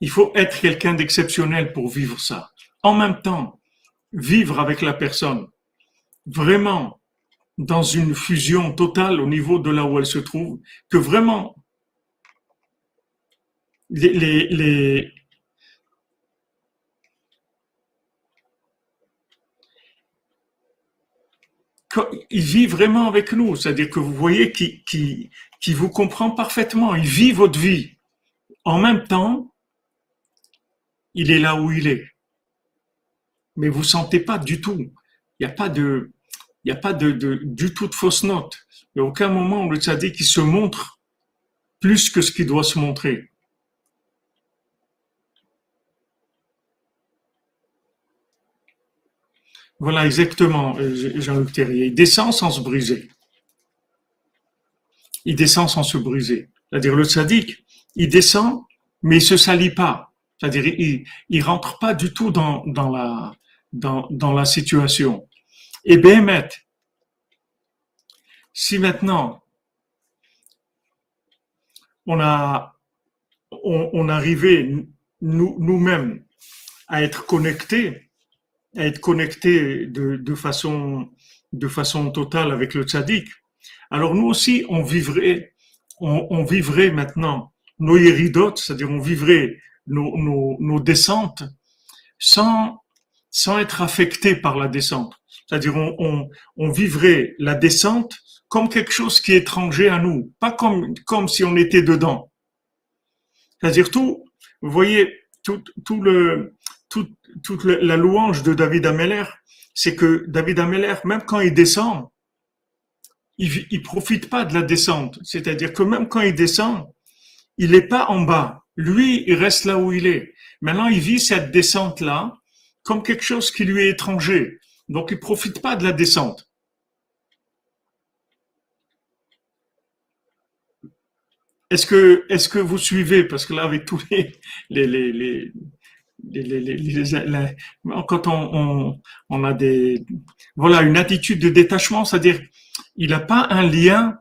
Il faut être quelqu'un d'exceptionnel pour vivre ça. En même temps, vivre avec la personne, vraiment dans une fusion totale au niveau de là où elle se trouve, que vraiment les il vit vraiment avec nous, c'est-à-dire que vous voyez qu'il qui, qui vous comprend parfaitement, il vit votre vie. En même temps, il est là où il est. Mais vous sentez pas du tout. Il n'y a pas de, il a pas de, du tout de fausse note. Il n'y a aucun moment où le dit qu'il se montre plus que ce qu'il doit se montrer. Voilà exactement, euh, Jean-Luc Terrier. Il descend sans se briser. Il descend sans se briser. C'est-à-dire le sadique, il descend, mais il se salit pas. C'est-à-dire il, il rentre pas du tout dans, la dans, dans la situation. Et Béhémet, si maintenant on a on, arrivait nous, nous-mêmes à être connectés, à être connectés de, de, façon de façon totale avec le tzaddik, alors nous aussi on vivrait on, on vivrait maintenant nos iridotes, c'est-à-dire on vivrait nos, nos, nos descentes sans sans être affecté par la descente. C'est-à-dire on, on, vivrait la descente comme quelque chose qui est étranger à nous, pas comme, comme si on était dedans. C'est-à-dire tout, vous voyez, tout, tout le, tout, toute la louange de David Ameller, c'est que David Ameller, même quand il descend, il, il profite pas de la descente. C'est-à-dire que même quand il descend, il n'est pas en bas. Lui, il reste là où il est. Maintenant, il vit cette descente-là comme quelque chose qui lui est étranger. Donc il profite pas de la descente. Est-ce que, vous suivez? Parce que là, avec tous les quand on, a des voilà une attitude de détachement, c'est-à-dire il n'a pas un lien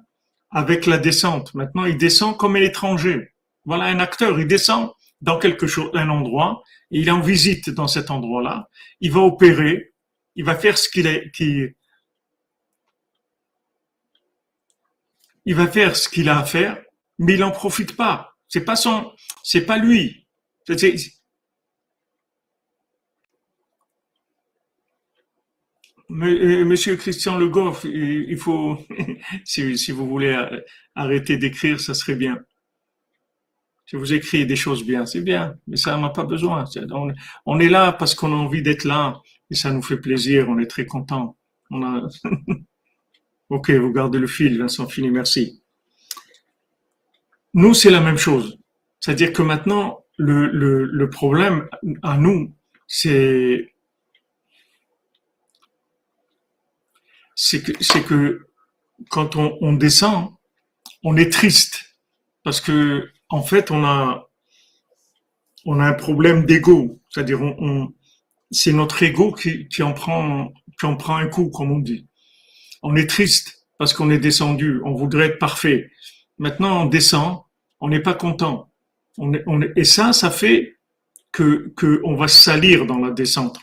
avec la descente. Maintenant, il descend comme un étranger. Voilà un acteur, il descend dans quelque chose, un endroit, il est en visite dans cet endroit-là, il va opérer, il va faire ce qu'il est, il va faire ce qu'il a à faire, mais il n'en profite pas. C'est pas son, c'est pas lui. Monsieur Christian Le Goff, il faut, si, vous voulez arrêter d'écrire, ça serait bien. Si vous écrivez des choses bien, c'est bien, mais ça n'a pas besoin. On, est là parce qu'on a envie d'être là et ça nous fait plaisir, on est très content. On ok, vous gardez le fil, Vincent Fini, merci. Nous, c'est la même chose. C'est-à-dire que maintenant, le problème à nous, c'est c'est que, c'est que quand on, on descend, on est triste parce que en fait, on a, on a un problème d'ego. C'est-à-dire, on, c'est notre ego qui, qui, en prend, qui en prend un coup, comme on dit. On est triste parce qu'on est descendu. On voudrait être parfait. Maintenant, on descend. On n'est pas content. On est, on est, et ça, ça fait que, que on va salir dans la descente.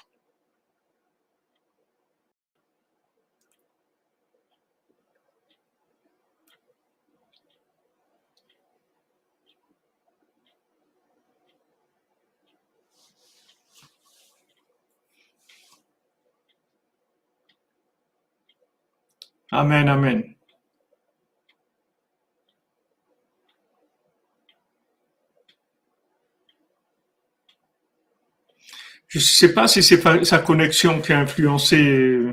Amen, amen. Je ne sais pas si c'est sa connexion qui a influencé,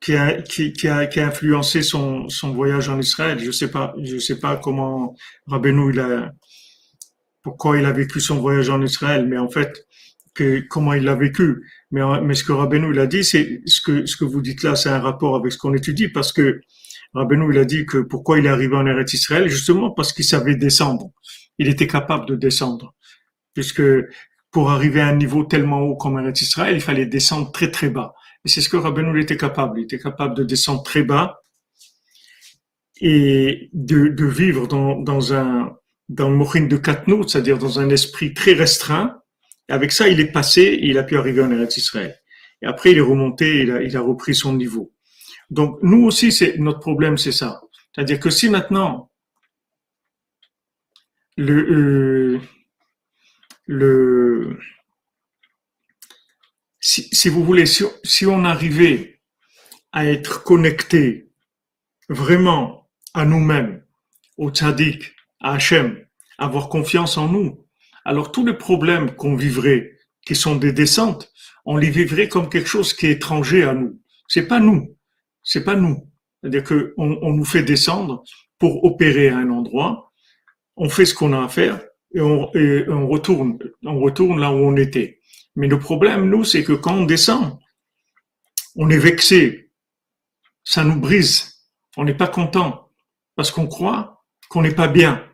qui a, influencé son, voyage en Israël. Je je sais pas comment Rabbeinu il a, pourquoi il a vécu son voyage en Israël, mais en fait, que, comment il l'a vécu. Mais, mais ce que Rabbeinu il a dit, c'est ce que, ce que vous dites là, c'est un rapport avec ce qu'on étudie parce que Rabbeinu il a dit que pourquoi il est arrivé en Eretz Israël, justement parce qu'il savait descendre. Il était capable de descendre. Puisque pour arriver à un niveau tellement haut comme Eretz Israël, il fallait descendre très très bas. Et c'est ce que Rabbeinu était capable. Il était capable de descendre très bas et de, de vivre dans, dans un dans le de Katnout, c'est-à-dire dans un esprit très restreint. Avec ça, il est passé il a pu arriver en Eretz Israël. Et après, il est remonté, il a, il a repris son niveau. Donc, nous aussi, notre problème, c'est ça. C'est-à-dire que si maintenant le, euh, le si, vous voulez, si, si on arrivait à être connecté vraiment à nous-mêmes, au tzaddik, à Hachem, avoir confiance en nous, alors tous les problèmes qu'on vivrait, qui sont des descentes, on les vivrait comme quelque chose qui est étranger à nous. C'est pas nous. C'est pas nous. C'est-à-dire qu'on on nous fait descendre pour opérer à un endroit, on fait ce qu'on a à faire et on, et on retourne, on retourne là où on était. Mais le problème, nous, c'est que quand on descend, on est vexé, ça nous brise, on n'est pas content parce qu'on croit qu'on n'est pas bien.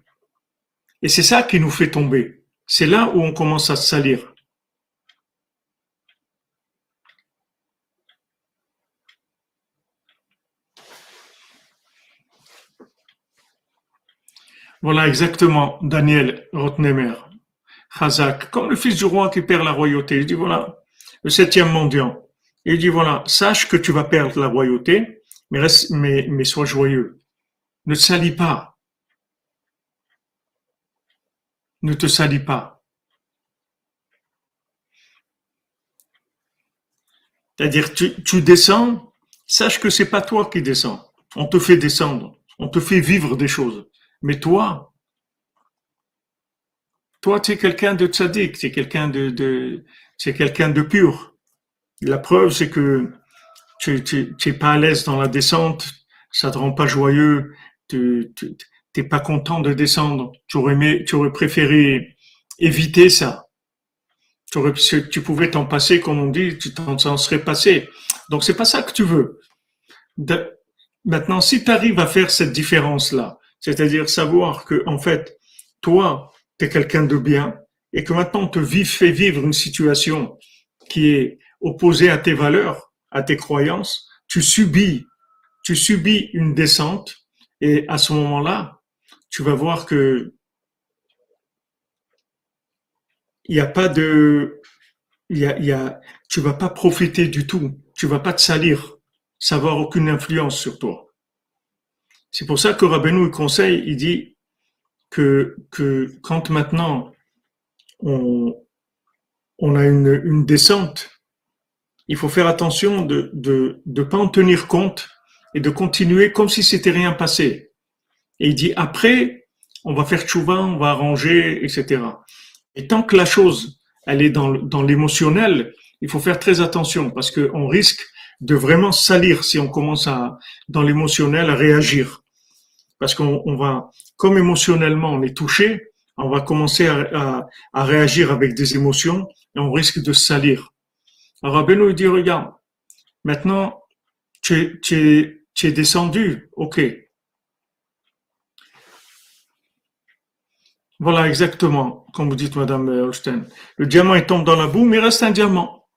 Et c'est ça qui nous fait tomber. C'est là où on commence à se salir. Voilà exactement Daniel Rotnemer, Chazak, comme le fils du roi qui perd la royauté. Il dit voilà, le septième mendiant. Il dit voilà, sache que tu vas perdre la royauté, mais, reste, mais, mais sois joyeux. Ne te salis pas. Ne te salis pas. C'est-à-dire, tu, descends, sache que c'est pas toi qui descends. On te fait descendre, on te fait vivre des choses. Mais toi, toi, tu es quelqu'un de tzaddik, tu es quelqu'un de, de quelqu'un de pur. La preuve, c'est que tu, tu, tu es pas à l'aise dans la descente, ça te rend pas joyeux, t'es pas content de descendre. Tu aurais tu aurais préféré éviter ça. Tu, aurais, tu pouvais t'en passer, comme on dit, tu t'en serais passé. Donc c'est pas ça que tu veux. Maintenant, si tu arrives à faire cette différence-là, c'est-à-dire savoir que, en fait, toi, tu es quelqu'un de bien, et que maintenant on te fait vivre une situation qui est opposée à tes valeurs, à tes croyances, tu subis, tu subis une descente, et à ce moment-là, tu vas voir que il n'y a pas de, il y a, y a, tu vas pas profiter du tout, tu vas pas te salir, ça aucune influence sur toi. C'est pour ça que Rabbeinu conseille, il dit que, que quand maintenant on, on a une, une descente, il faut faire attention de ne de, de pas en tenir compte et de continuer comme si c'était rien passé. Et il dit après, on va faire tchouva, on va arranger, etc. Et tant que la chose, elle est dans, l'émotionnel, il faut faire très attention parce qu'on risque de vraiment salir si on commence à, dans l'émotionnel, à réagir. Parce qu'on on va, comme émotionnellement on est touché, on va commencer à, à, à, réagir avec des émotions et on risque de salir. Alors Rabbeinu dit, regarde, maintenant, tu es, tu es, tu es descendu, ok, Voilà, exactement, comme vous dites, Madame Holstein. Le diamant, il tombe dans la boue, mais il reste un diamant.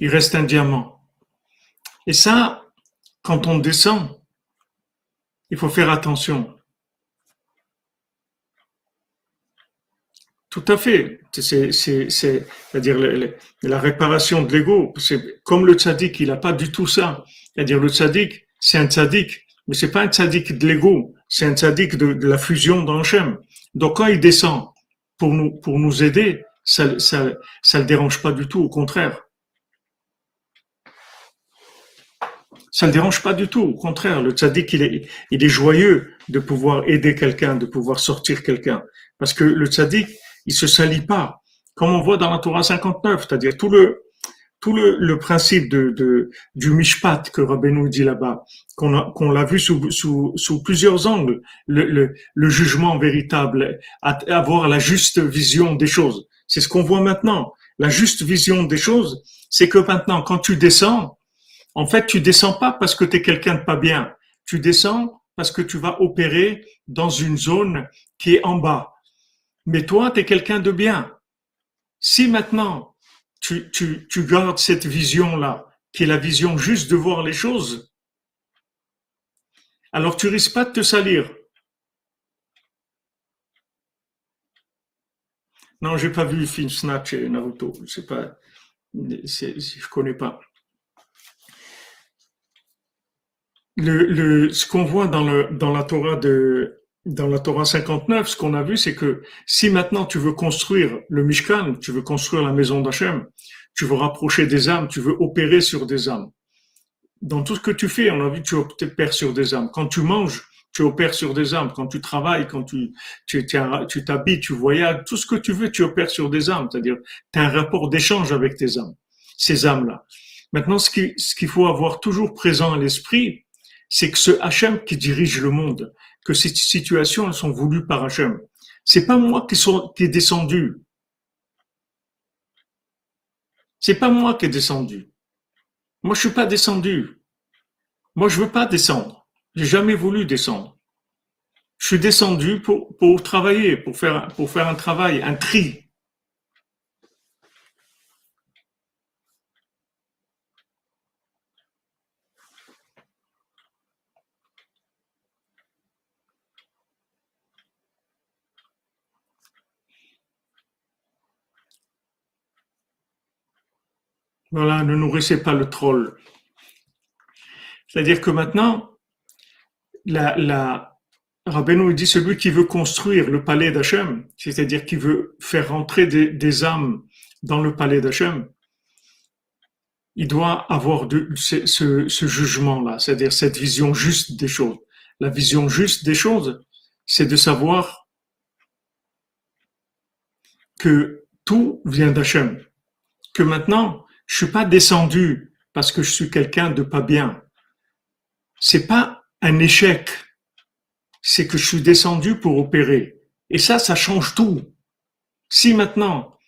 Il reste un diamant. Et ça, quand on descend, il faut faire attention. Tout à fait. C'est-à-dire la réparation de l'ego. C'est comme le tzaddik, il n'a pas du tout ça. C'est-à-dire le tzaddik, c'est un tzaddik, mais c'est pas un tzaddik de l'ego, c'est un tzaddik de, la fusion d'Hachem. Donc quand il descend pour nous, aider, ça, ça, ça le dérange pas du tout, au contraire. Ça le dérange pas du tout, au contraire. Le tzaddik, il est, il est joyeux de pouvoir aider quelqu'un, de pouvoir sortir quelqu'un. Parce que le tzaddik, il se salit pas. Comme on voit dans la Torah 59, c'est-à-dire tout le, tout le, le principe du mishpat que Rabbeinu dit là-bas, qu'on l'a vu sous, plusieurs angles, le, le, le jugement véritable, avoir la juste vision des choses. C'est ce qu'on voit maintenant. La juste vision des choses, c'est que maintenant, quand tu descends, en fait, tu descends pas parce que tu es quelqu'un de pas bien. Tu descends parce que tu vas opérer dans une zone qui est en bas. Mais toi, tu es quelqu'un de bien. Si maintenant tu, tu, tu gardes cette vision-là, qui est la vision juste de voir les choses, alors tu risques pas de te salir. Non, j'ai pas vu film Snatch et Naruto. Je sais pas, je connais pas. Le, le, ce qu'on voit dans, le, dans la Torah de, dans la Torah 59, ce qu'on a vu, c'est que si maintenant tu veux construire le Mishkan, tu veux construire la maison d'Hachem, tu veux rapprocher des âmes, tu veux opérer sur des âmes. Dans tout ce que tu fais, on a vu, tu opères sur des âmes. Quand tu manges, tu opères sur des âmes. Quand tu travailles, quand tu tu tu t'habilles, tu voyages, tout ce que tu veux, tu opères sur des âmes. C'est-à-dire, tu as un rapport d'échange avec tes âmes, ces âmes-là. Maintenant, ce qu'il ce qu'il faut avoir toujours présent à l'esprit, c'est que ce Hachem qui dirige le monde, que ces situations elles sont voulues par Hachem. C'est pas moi qui, sont, qui est descendu. C'est pas moi qui est descendu. Moi, je suis pas descendu. Moi, je veux pas descendre. J'ai jamais voulu descendre. Je suis descendu pour, pour travailler, pour faire, pour faire un travail, un tri. Voilà, ne nourrissez pas le troll. C'est-à-dire que maintenant, la, la, dit celui qui veut construire le palais d'Hachem, c'est-à-dire qui veut faire rentrer des, âmes dans le palais d'Hachem, il doit avoir ce, ce jugement-là, c'est-à-dire cette vision juste des choses. La vision juste des choses, c'est de savoir que tout vient d'Hachem. Que maintenant, je suis pas descendu parce que je suis quelqu'un de pas bien. C'est pas un échec. C'est que je suis descendu pour opérer. Et ça, ça change tout. Si maintenant,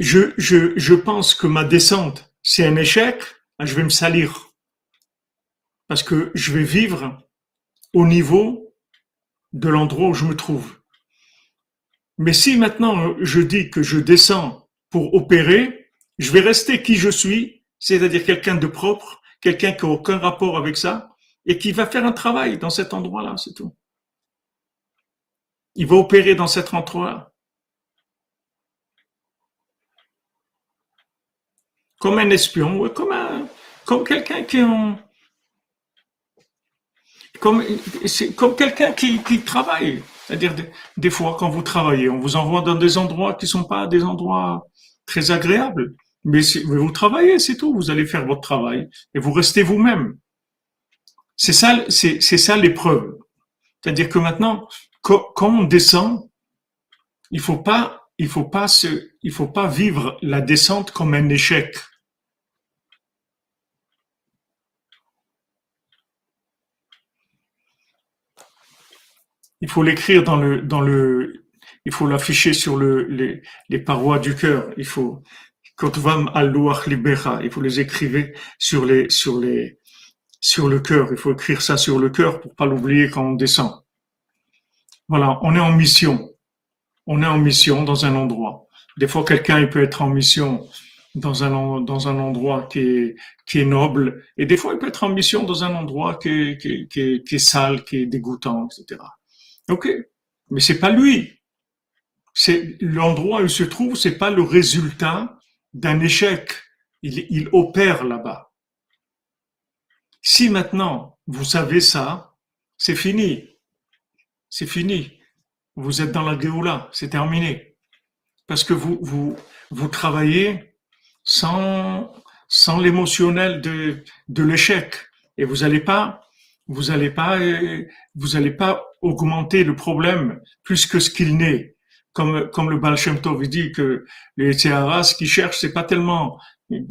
je, je, je pense que ma descente, c'est un échec, ben, je vais me salir. Parce que je vais vivre au niveau de l'endroit où je me trouve. Mais si maintenant je dis que je descends pour opérer, je vais rester qui je suis, c'est-à-dire quelqu'un de propre, quelqu'un qui n'a aucun rapport avec ça, et qui va faire un travail dans cet endroit-là, c'est tout. Il va opérer dans cet endroit-là. Comme un espion, comme comme quelqu'un qui en, comme, quelqu'un qui, travaille. C'est-à-dire, des, fois, quand vous travaillez, on vous envoie dans des endroits qui sont pas des endroits très agréables. Mais, vous travaillez, c'est tout. Vous allez faire votre travail et vous restez vous-même. C'est ça, c'est, ça l'épreuve. C'est-à-dire que maintenant, quand, on descend, il faut pas, il faut pas se, il faut pas vivre la descente comme un échec. Il faut l'écrire dans le, dans le, il faut l'afficher sur le, les, les parois du cœur. Il faut, il faut les écrire sur les, sur les, sur le cœur. Il faut écrire ça sur le cœur pour pas l'oublier quand on descend. Voilà, on est en mission. On est en mission dans un endroit. Des fois, quelqu'un, il peut être en mission dans un, dans un endroit qui est, qui est noble. Et des fois, il peut être en mission dans un endroit qui est, qui qui qui est sale, qui est dégoûtant, etc. OK. Mais c'est pas lui. C'est l'endroit où il se trouve, c'est pas le résultat d'un échec. Il, opère là-bas. Si maintenant vous savez ça, c'est fini. C'est fini. Vous êtes dans la Géoula, c'est terminé. Parce que vous, travaillez sans, l'émotionnel de, l'échec. Et vous n'allez pas, vous pas, vous pas augmenter le problème plus que ce qu'il n'est comme, comme le Baal Tov dit que les Tziharas, ce qu'ils cherchent, c'est pas tellement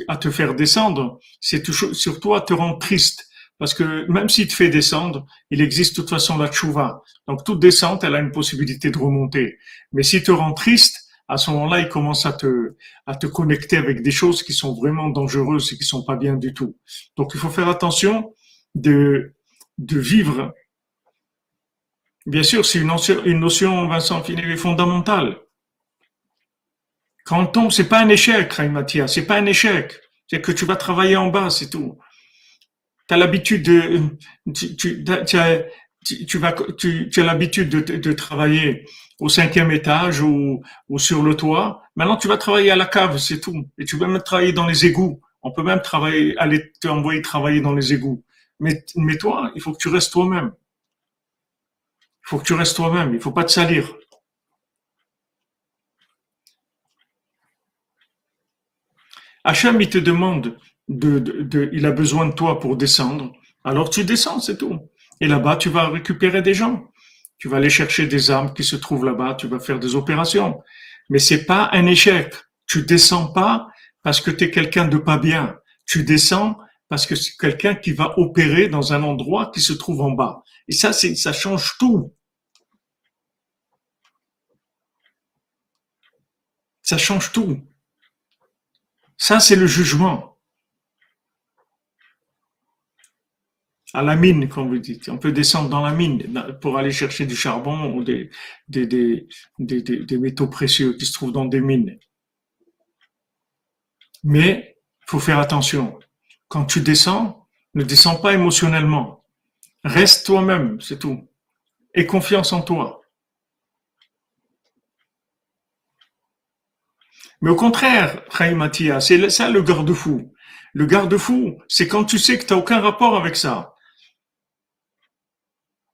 à te faire descendre, c'est surtout à te rendre triste. Parce que même s'il te fait descendre, il existe de toute façon la tchouva. Donc toute descente, elle a une possibilité de remonter. Mais s'il te rend triste, à ce moment-là, il commence à te, à te connecter avec des choses qui sont vraiment dangereuses et qui sont pas bien du tout. Donc il faut faire attention de, de vivre. Bien sûr, c'est une notion, Vincent fondamentale. Quand on tombe, c'est pas un échec, Raïm Mathias, c'est pas un échec. C'est que tu vas travailler en bas, c'est tout. Tu as l'habitude de, tu, tu, tu, as, tu, vas, tu, tu as l'habitude de, travailler au cinquième étage ou, ou sur le toit. Maintenant, tu vas travailler à la cave, c'est tout. Et tu vas même travailler dans les égouts. On peut même travailler, aller t'envoyer travailler dans les égouts. Mais, mais toi, il faut que tu restes toi-même. Faut que tu restes toi-même. Il faut pas te salir. Hachem, il te demande de, de, il a besoin de toi pour descendre. Alors tu descends, c'est tout. Et là-bas, tu vas récupérer des gens. Tu vas aller chercher des armes qui se trouvent là-bas. Tu vas faire des opérations. Mais c'est pas un échec. Tu descends pas parce que tu es quelqu'un de pas bien. Tu descends parce que c'est quelqu'un qui va opérer dans un endroit qui se trouve en bas. Et ça, ça change tout. Ça change tout. Ça, c'est le jugement. À la mine, comme vous dites. On peut descendre dans la mine pour aller chercher du charbon ou des, des, métaux précieux qui se trouvent dans des mines. Mais, il faut faire attention. Quand tu descends, ne descends pas émotionnellement. Reste toi-même, c'est tout. Et confiance en toi. Mais au contraire, Mathia, c'est ça le garde-fou. Le garde-fou, c'est quand tu sais que tu n'as aucun rapport avec ça.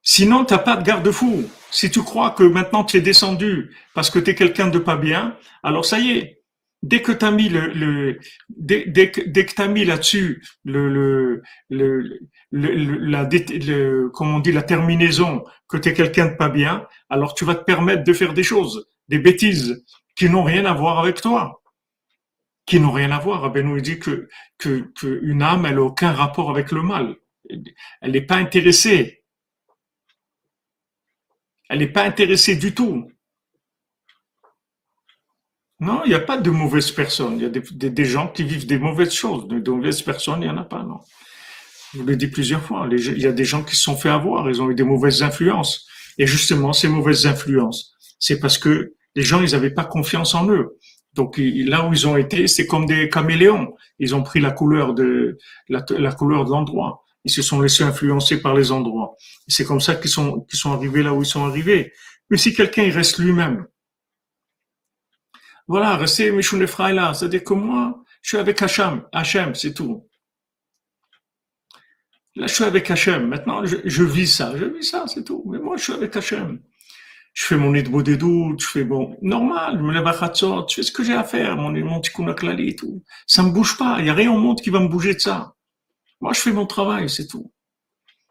Sinon, tu n'as pas de garde-fou. Si tu crois que maintenant tu es descendu parce que tu es quelqu'un de pas bien, alors ça y est. Dès que tu as mis le, le dès, dès, dès que t'as mis là-dessus le, le, le, le, la, le, comment on dit, la terminaison que tu es quelqu'un de pas bien, alors tu vas te permettre de faire des choses, des bêtises qui n'ont rien à voir avec toi, qui n'ont rien à voir. Ben dit que, que, que âme, elle n'a aucun rapport avec le mal. Elle n'est pas intéressée. Elle n'est pas intéressée du tout. Non, il n'y a pas de mauvaises personnes. Il y a des, gens qui vivent des mauvaises choses. De, mauvaises personnes, il n'y en a pas, non. Je vous l'ai dit plusieurs fois. il y a des gens qui se sont fait avoir. Ils ont eu des mauvaises influences. Et justement, ces mauvaises influences, c'est parce que les gens, ils n'avaient pas confiance en eux. Donc là où ils ont été, c'est comme des caméléons. Ils ont pris la couleur de la, couleur de l'endroit. Ils se sont laissés influencer par les endroits. C'est comme ça qu'ils sont qu'ils sont arrivés là où ils sont arrivés. Mais si quelqu'un il reste lui-même, voilà, rester Mishun là, c'est-à-dire que moi, je suis avec Hachem, Hachem, c'est tout. Là, je suis avec Hachem. Maintenant, je, vis ça, je vis ça, c'est tout. Mais moi, je suis avec Hachem je fais mon idbo des doutes, je fais bon, normal, je me lève à Khatsot, je fais ce que j'ai à faire, mon, mon et tout. Ça me bouge pas, il y a rien au monde qui va me bouger de ça. Moi, je fais mon travail, c'est tout.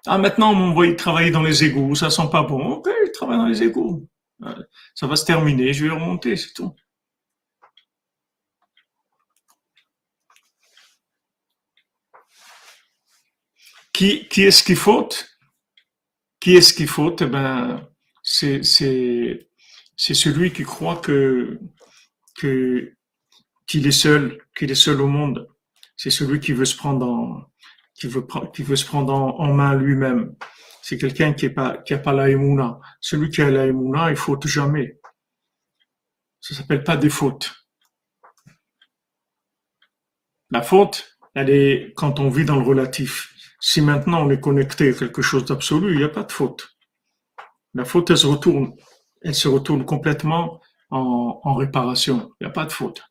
Ah, maintenant, on m'envoie travailler dans les égouts, ça sent pas bon. Ok, je travaille dans les égouts. Ça va se terminer, je vais remonter, c'est tout. Qui, est-ce qui faute? Qui est-ce qui faute? Eh ben, c'est celui qui croit que qu'il est seul, qu'il est seul au monde. C'est celui qui veut se prendre en qui veut qui veut se prendre en, main lui-même. C'est quelqu'un qui est pas pas la émouna. Celui qui a la émouna, il faute jamais. Ça s'appelle pas des fautes. La faute, elle est quand on vit dans le relatif. Si maintenant on est connecté à quelque chose d'absolu, il n'y a pas de faute. La faute, elle se retourne, elle se retourne complètement en, réparation. Il n'y a pas de faute.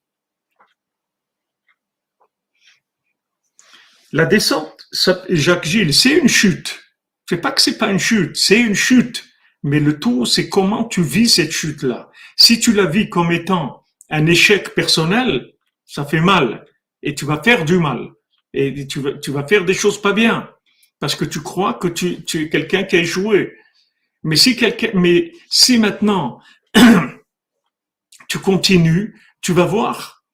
La descente, Jacques Gilles, c'est une chute. C'est pas que c'est pas une chute, c'est une chute. Mais le tout, c'est comment tu vis cette chute-là. Si tu la vis comme étant un échec personnel, ça fait mal. Et tu vas faire du mal. Et tu vas, faire des choses pas bien. Parce que tu crois que tu, es quelqu'un qui a échoué. Mais si quelqu'un, mais si maintenant tu continues, tu vas voir,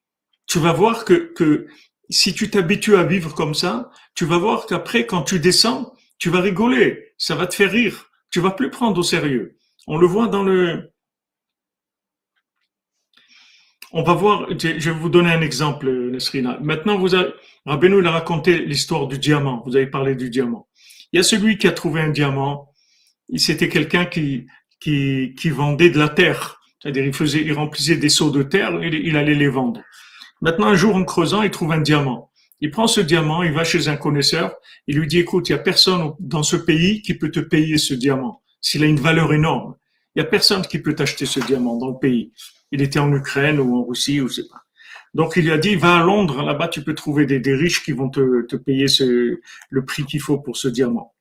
tu vas voir que, que si tu t'habitues à vivre comme ça, tu vas voir qu'après, quand tu descends, tu vas rigoler, ça va te faire rire, tu vas plus prendre au sérieux. On le voit dans le, on va voir, je vais vous donner un exemple, Nesrina. Maintenant, vous avez, Rabbeinu, il a raconté l'histoire du diamant. Vous avez parlé du diamant. Il y a celui qui a trouvé un diamant. C'était quelqu'un qui, qui, qui vendait de la terre. C'est-à-dire, il faisait, il remplissait des seaux de terre et il allait les vendre. Maintenant, un jour, en creusant, il trouve un diamant. Il prend ce diamant, il va chez un connaisseur, il lui dit, écoute, il y a personne dans ce pays qui peut te payer ce diamant. S'il a une valeur énorme. Il y a personne qui peut t'acheter ce diamant dans le pays. Il était en Ukraine ou en Russie, ou je sais pas. Donc il lui a dit, va à Londres, là-bas tu peux trouver des, riches qui vont te, payer le prix qu'il faut pour ce diamant.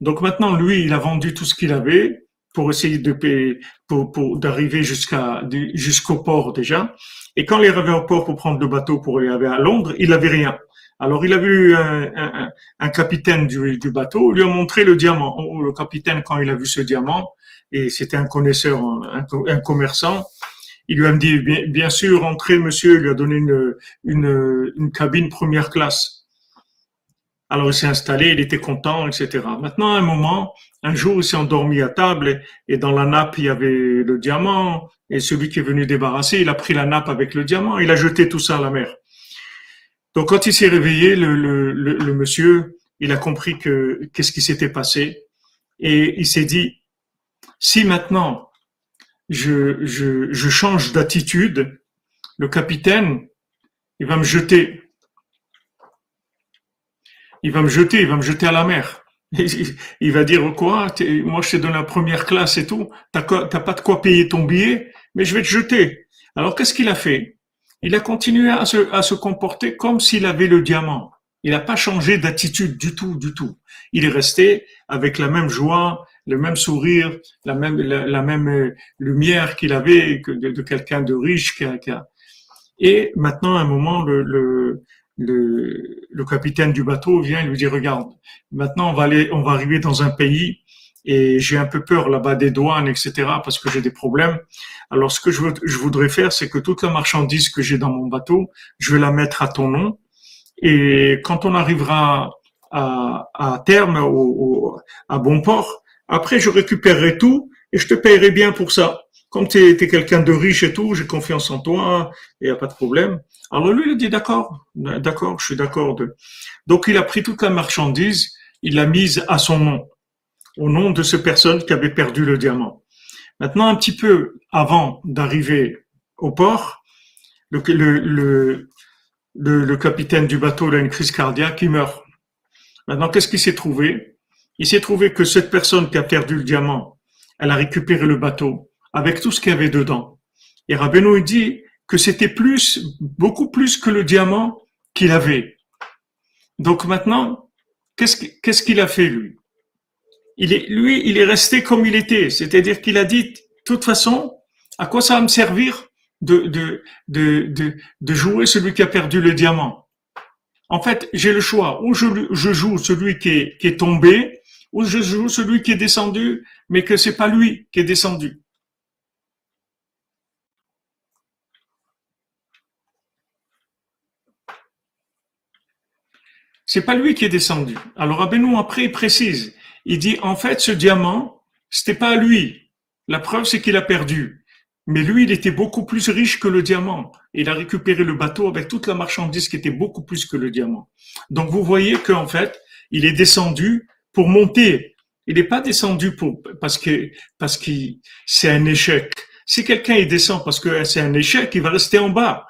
Donc maintenant, lui, il a vendu tout ce qu'il avait pour essayer de payer, pour, pour d'arriver jusqu'à jusqu'au port déjà. Et quand il est arrivé au port pour prendre le bateau pour aller à Londres, il n'avait rien. Alors il a vu un, un, un capitaine du, bateau, lui a montré le diamant. Le capitaine, quand il a vu ce diamant, et c'était un connaisseur, un commerçant, il lui a dit, bien, sûr, entrez, monsieur, il lui a donné une, une, une cabine première classe. Alors il s'est installé, il était content, etc. Maintenant, à un moment, un jour, il s'est endormi à table et dans la nappe, il y avait le diamant. Et celui qui est venu débarrasser, il a pris la nappe avec le diamant, il a jeté tout ça à la mer. Donc quand il s'est réveillé, le, le, le, le, monsieur, il a compris que qu'est-ce qui s'était passé et il s'est dit si maintenant je, je, je change d'attitude, le capitaine, il va me jeter. Il va me jeter, il va me jeter à la mer. Il va dire quoi? Moi, je t'ai donné la première classe et tout. T'as pas de quoi payer ton billet, mais je vais te jeter. Alors, qu'est-ce qu'il a fait? Il a continué à se, à se comporter comme s'il avait le diamant. Il n'a pas changé d'attitude du tout, du tout. Il est resté avec la même joie, le même sourire, la même, la, même euh, lumière qu'il avait de, quelqu'un de riche. Qui a, Et maintenant, à un moment, le, le, le, capitaine du bateau vient et lui dit, regarde, maintenant on va aller, on va arriver dans un pays et j'ai un peu peur là-bas des douanes, etc., parce que j'ai des problèmes. Alors, ce que je, je voudrais faire, c'est que toute la marchandise que j'ai dans mon bateau, je vais la mettre à ton nom. Et quand on arrivera à, à terme, au, à bon port, après, je récupérerai tout et je te paierai bien pour ça. Comme tu es, quelqu'un de riche et tout, j'ai confiance en toi, il n'y a pas de problème. Alors lui, il a dit d'accord, d'accord, je suis d'accord. Donc il a pris toute la marchandise, il l'a mise à son nom, au nom de cette personne qui avait perdu le diamant. Maintenant, un petit peu avant d'arriver au port, le, capitaine du bateau a une crise cardiaque, il meurt. Maintenant, qu'est-ce qui s'est trouvé? Il s'est trouvé que cette personne qui a perdu le diamant, elle a récupéré le bateau avec tout ce qu'il y avait dedans. Et Rabbeinu dit que c'était plus, beaucoup plus que le diamant qu'il avait. Donc maintenant, qu'est-ce qu'il a fait lui? Il est, Lui, il est resté comme il était. C'est-à-dire qu'il a dit, de toute façon, à quoi ça va me servir de, jouer celui qui a perdu le diamant? En fait, j'ai le choix. Ou je, joue celui qui est tombé, ou je joue celui qui est descendu, mais que c'est pas lui qui est descendu. C'est pas lui qui est descendu. Alors Abenou après il précise, il dit en fait ce diamant, c'était pas lui. La preuve c'est qu'il a perdu. Mais lui, il était beaucoup plus riche que le diamant. Il a récupéré le bateau avec toute la marchandise qui était beaucoup plus que le diamant. Donc vous voyez qu'en fait, il est descendu pour monter. Il n'est pas descendu pour, parce que, parce que c'est un échec. Si quelqu'un il descend parce que c'est un échec, il va rester en bas.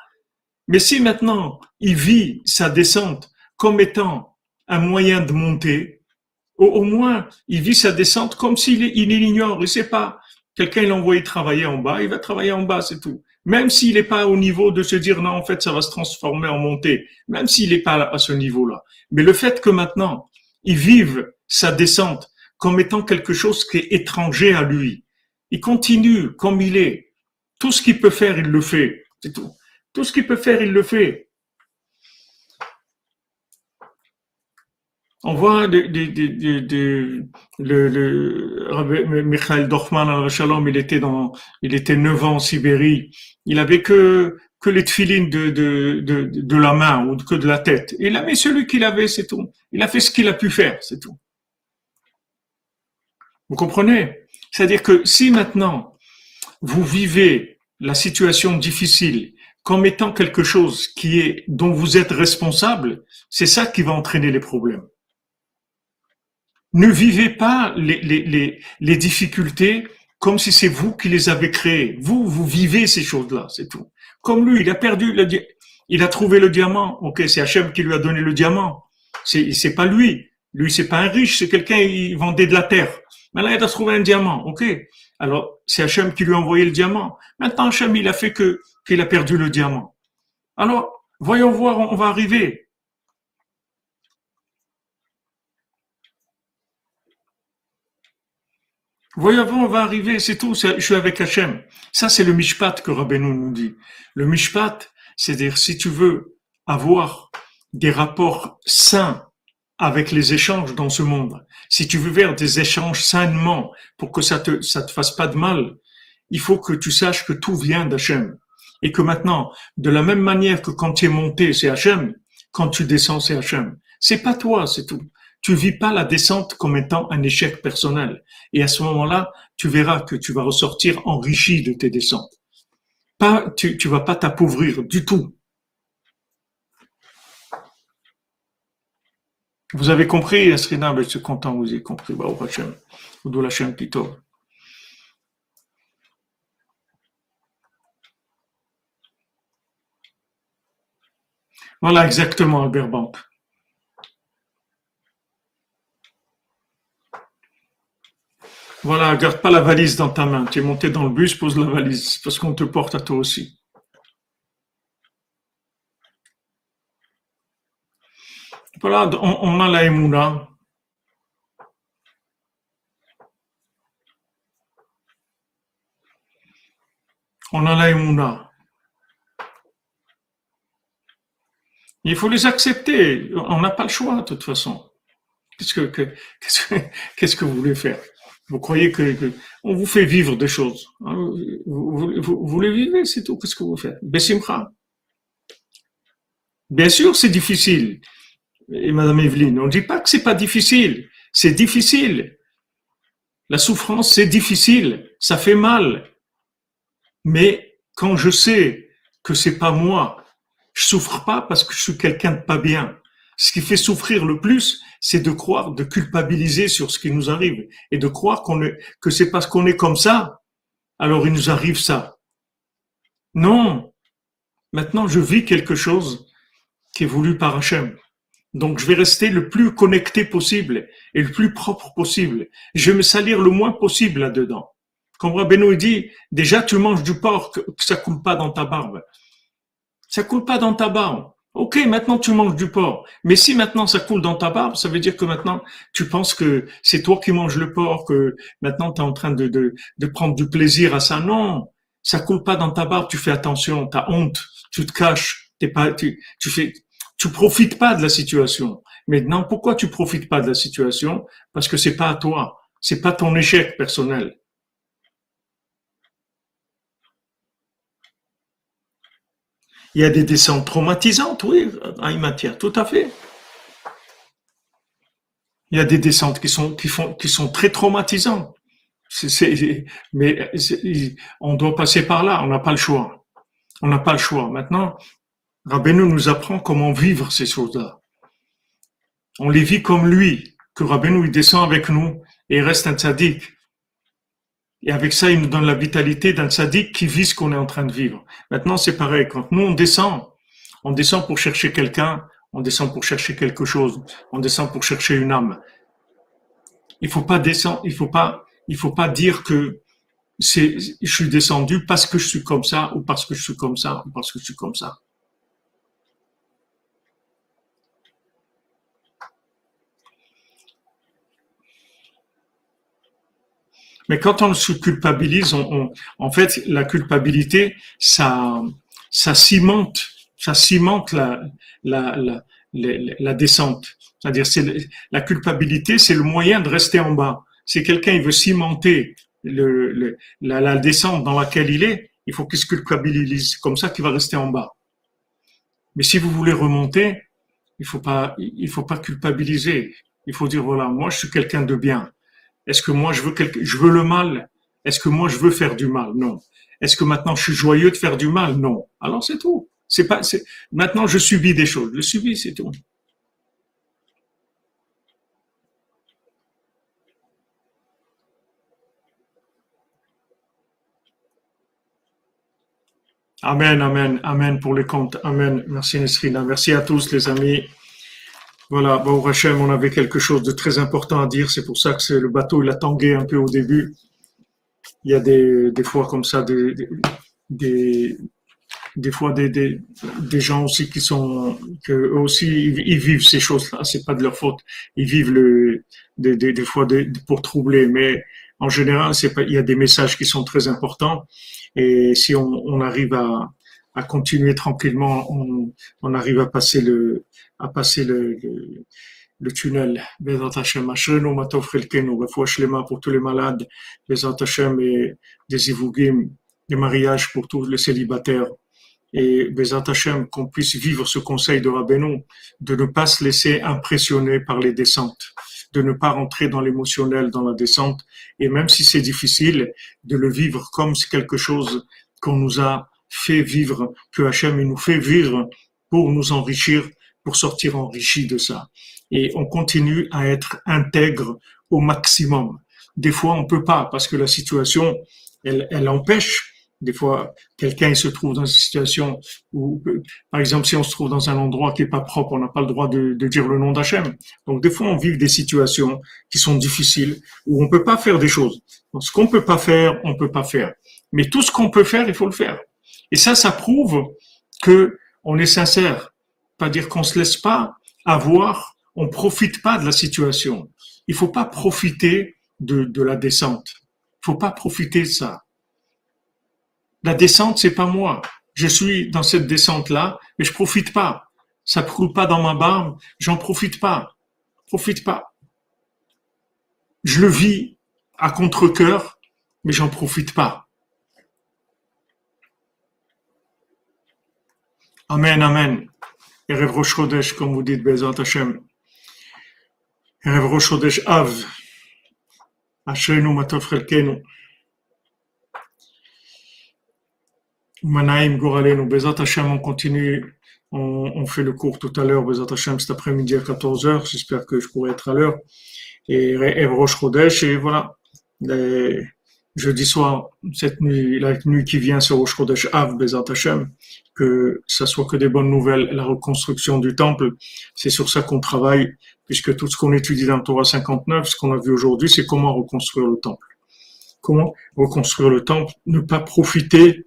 Mais si maintenant il vit sa descente comme étant un moyen de monter, au, moins il vit sa descente comme s'il il l'ignore, il sait pas. Quelqu'un l'a envoyé travailler en bas, il va travailler en bas, c'est tout. Même s'il n'est pas au niveau de se dire non, en fait, ça va se transformer en montée, même s'il n'est pas à ce niveau-là. Mais le fait que maintenant, il vive sa descente comme étant quelque chose qui est étranger à lui. Il continue comme il est. Tout ce qu'il peut faire, il le fait. C'est tout. Tout ce qu'il peut faire, il le fait. On voit de, de, le, le Michael Dorfman, Shalom, il était dans, il était neuf ans en Sibérie. Il avait que les tefilines de, de, de, de la main ou que de la tête. Il a celui qu'il avait, c'est tout. Il a fait ce qu'il a pu faire, c'est tout. Vous comprenez? C'est-à-dire que si maintenant vous vivez la situation difficile comme étant quelque chose qui est dont vous êtes responsable, c'est ça qui va entraîner les problèmes. Ne vivez pas les, les, les, les difficultés comme si c'est vous qui les avez créées. Vous, vous vivez ces choses-là, c'est tout. Comme lui, il a perdu il a trouvé le diamant. Ok, c'est Hachem qui lui a donné le diamant. C'est, pas lui. Lui, c'est pas un riche, c'est quelqu'un, il vendait de la terre. Maintenant, il a trouvé un diamant. Ok. Alors, c'est Hachem qui lui a envoyé le diamant. Maintenant, Hachem, il a fait que, qu'il a perdu le diamant. Alors, voyons voir, on va arriver. Voyons voir, on va arriver, c'est tout, je suis avec Hachem. Ça, c'est le mishpat que Rabbeinu nous dit. Le mishpat, c'est-à-dire, si tu veux avoir des rapports sains avec les échanges dans ce monde, si tu veux faire des échanges sainement pour que ça te, ça te fasse pas de mal, il faut que tu saches que tout vient d'Hachem. Et que maintenant, de la même manière que quand tu es monté, c'est Hachem, quand tu descends, c'est Hachem. C'est pas toi, c'est tout. Tu vis pas la descente comme étant un échec personnel. Et à ce moment-là, tu verras que tu vas ressortir enrichi de tes descentes. Pas, tu, tu vas pas t'appauvrir du tout. Vous avez compris, Esrina, je suis content, vous avez compris. Hashem Pito. Voilà exactement, Albert Bank. Voilà, garde pas la valise dans ta main. Tu es monté dans le bus, pose la valise, parce qu'on te porte à toi aussi. Voilà, on, a la Emouna. On a la Emouna. Il faut les accepter. On n'a pas le choix, de toute façon. Qu'est-ce que, qu'est-ce que, vous voulez faire? Vous croyez que, on vous fait vivre des choses hein? vous, vous, les vivez, c'est tout. Qu'est-ce que vous faites Bessimcha. Bien sûr, c'est difficile et Madame Evelyne, on ne dit pas que c'est pas difficile, c'est difficile. La souffrance, c'est difficile, ça fait mal. Mais quand je sais que c'est pas moi, je souffre pas parce que je suis quelqu'un de pas bien. Ce qui fait souffrir le plus, c'est de croire, de culpabiliser sur ce qui nous arrive et de croire que c'est parce qu'on est comme ça, alors il nous arrive ça. Non. Maintenant, je vis quelque chose qui est voulu par Hachem. Donc, je vais rester le plus connecté possible et le plus propre possible. Je vais me salir le moins possible là-dedans. Comme Rabbeinu dit, déjà tu manges du porc, que ça coule pas dans ta barbe. Ça coule pas dans ta barbe. Ok, maintenant tu manges du porc. Mais si maintenant ça coule dans ta barbe, ça veut dire que maintenant tu penses que c'est toi qui manges le porc, que maintenant tu es en train de, de, prendre du plaisir à ça. Non, ça coule pas dans ta barbe, tu fais attention, tu as honte, tu te caches, t'es pas, tu, tu fais, tu profites pas de la situation. Maintenant, pourquoi tu profites pas de la situation? Parce que c'est pas à toi, c'est pas ton échec personnel. Il y a des descentes traumatisantes, oui, en matière, tout à fait. Il y a des descentes qui sont qui font qui sont très traumatisantes. mais on doit passer par là, on n'a pas le choix. On n'a pas le choix. Maintenant, Rabbeinu nous apprend comment vivre ces choses-là. On les vit comme lui, que Rabbeinu il descend avec nous et reste un tzaddik. Et avec ça, il nous donne la vitalité d'un tzaddik qui vit ce qu'on est en train de vivre. Maintenant, c'est pareil. Quand nous, on descend, on descend pour chercher quelqu'un, on descend pour chercher quelque chose, on descend pour chercher une âme. Il faut pas descendre, il faut pas, il faut pas dire que c'est, je suis descendu parce que je suis comme ça, ou parce que je suis comme ça, ou parce que je suis comme ça. Mais quand on se culpabilise, on, en fait, la culpabilité, ça, ça cimente, ça cimente la, la, la, la, descente. C'est-à-dire, c'est la culpabilité, c'est le moyen de rester en bas. Si quelqu'un il veut cimenter le, la, la descente dans laquelle il est, il faut qu'il se culpabilise. Comme ça qu'il va rester en bas. Mais si vous voulez remonter, il faut pas, il faut pas culpabiliser. Il faut dire voilà, moi je suis quelqu'un de bien. Est-ce que moi je veux quelque, je veux le mal? Est-ce que moi je veux faire du mal? Non. Est-ce que maintenant je suis joyeux de faire du mal? Non. Alors c'est tout. C'est pas, maintenant je subis des choses. Je subis, c'est tout. Amen, amen, amen pour les comptes. Amen. Merci Nesrina. Merci à tous les amis. Voilà, bon Rachem, on avait quelque chose de très important à dire. C'est pour ça que c'est le bateau, il a tangué un peu au début. Il y a des, des fois comme ça, des, des, des fois des, des, gens aussi qui sont, que eux aussi, ils, vivent ces choses-là. C'est pas de leur faute. Ils vivent le, des, des, des fois pour troubler. Mais en général, c'est pas, il y a des messages qui sont très importants. Et si on, on arrive à, à continuer tranquillement, on, on arrive à passer le, à passer le, le, le tunnel. Bezat Hashem, Ashrenu Matov Chelkenu, pour tous les malades, Bezat Hashem et des Ivugim, des mariages pour tous les célibataires. Et Bezat Hashem, qu'on puisse vivre ce conseil de Rabbeinu, de ne pas se laisser impressionner par les descentes, de ne pas rentrer dans l'émotionnel, dans la descente, et même si c'est difficile, de le vivre comme quelque chose qu'on nous a fait vivre, que Hachem nous fait vivre pour nous enrichir pour sortir enrichi de ça. Et on continue à être intègre au maximum. Des fois, on peut pas parce que la situation, elle, elle empêche. Des fois, quelqu'un se trouve dans une situation où, par exemple, si on se trouve dans un endroit qui est pas propre, on n'a pas le droit de, de dire le nom d'Hachem. Donc, des fois, on vit des situations qui sont difficiles où on peut pas faire des choses. Donc, ce qu'on peut pas faire, on peut pas faire. Mais tout ce qu'on peut faire, il faut le faire. Et ça, ça prouve que on est sincère pas dire qu'on se laisse pas avoir, on profite pas de la situation. Il faut pas profiter de, la descente. Il faut pas profiter de ça. La descente, c'est pas moi. Je suis dans cette descente-là, mais je profite pas. Ça coule pas dans ma barbe, j'en profite pas. Profite pas. Je le vis à contre-cœur, mais j'en profite pas. Amen, amen. Erev Rosh comme vous dites, Bezat Hashem. Erev Rosh Chodesh Av. Ashrenu Matov Chelkenu. Manaim Goralenu. Bezat Hashem, on continue. On, fait le cours tout à l'heure, Bezat Hashem, cet après-midi à 14h. J'espère que je pourrai être à l'heure. Et Erev Rosh et voilà. Jeudi soir, cette nuit, la nuit qui vient sur Rosh Chodesh Av, Bezat Hashem, que ça soit que des bonnes nouvelles, la reconstruction du temple, c'est sur ça qu'on travaille, puisque tout ce qu'on étudie dans Torah 59, ce qu'on a vu aujourd'hui, c'est comment reconstruire le temple. Comment reconstruire le temple, ne pas profiter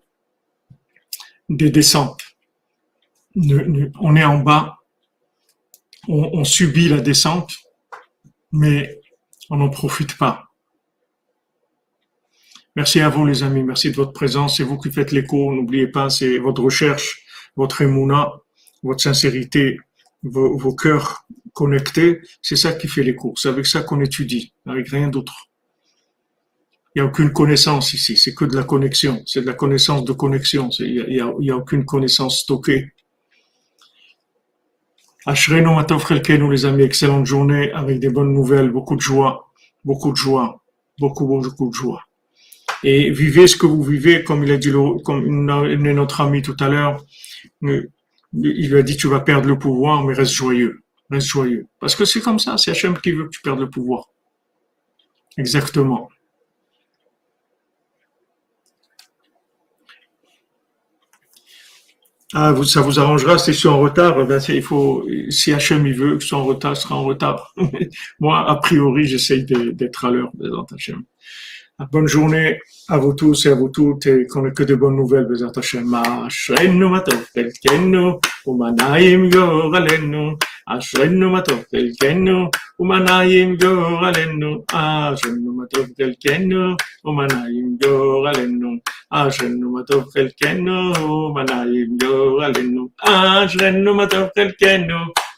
des descentes. on est en bas, on subit la descente, mais on n'en profite pas. Merci à vous, les amis. Merci de votre présence. C'est vous qui faites l'écho. N'oubliez pas, c'est votre recherche, votre émouna, votre sincérité, vos, vos cœurs connectés. C'est ça qui fait l'écho. C'est avec ça qu'on étudie, avec rien d'autre. Il n'y a aucune connaissance ici. C'est que de la connexion. C'est de la connaissance de connexion. Il n'y a, a, aucune connaissance stockée. Ashrenu nous les amis. Excellente journée avec des bonnes nouvelles, beaucoup de joie, beaucoup de joie, beaucoup, beaucoup de joie et vivez ce que vous vivez, comme il a dit, comme notre ami tout à l'heure, il lui a dit tu vas perdre le pouvoir, mais reste joyeux, reste joyeux. Parce que c'est comme ça, c'est Hachem qui veut que tu perdes le pouvoir. Exactement. Ah, ça vous arrangera si je suis en retard. Ben, il faut, si Hachem il veut que je sois en retard, je serai en retard. Moi, a priori, j'essaye d'être à l'heure, Hachem. Bonne journée à vous tous et à vous toutes et qu'on ait que de bonnes nouvelles, Bezat Hashem. Ashrenu matov elkenu, umanaim yoralenu. Ashrenu matov elkenu, umanaim yoralenu. Ashrenu matov elkenu, umanaim yoralenu. Ashrenu matov elkenu, umanaim yoralenu. Ashrenu matov elkenu.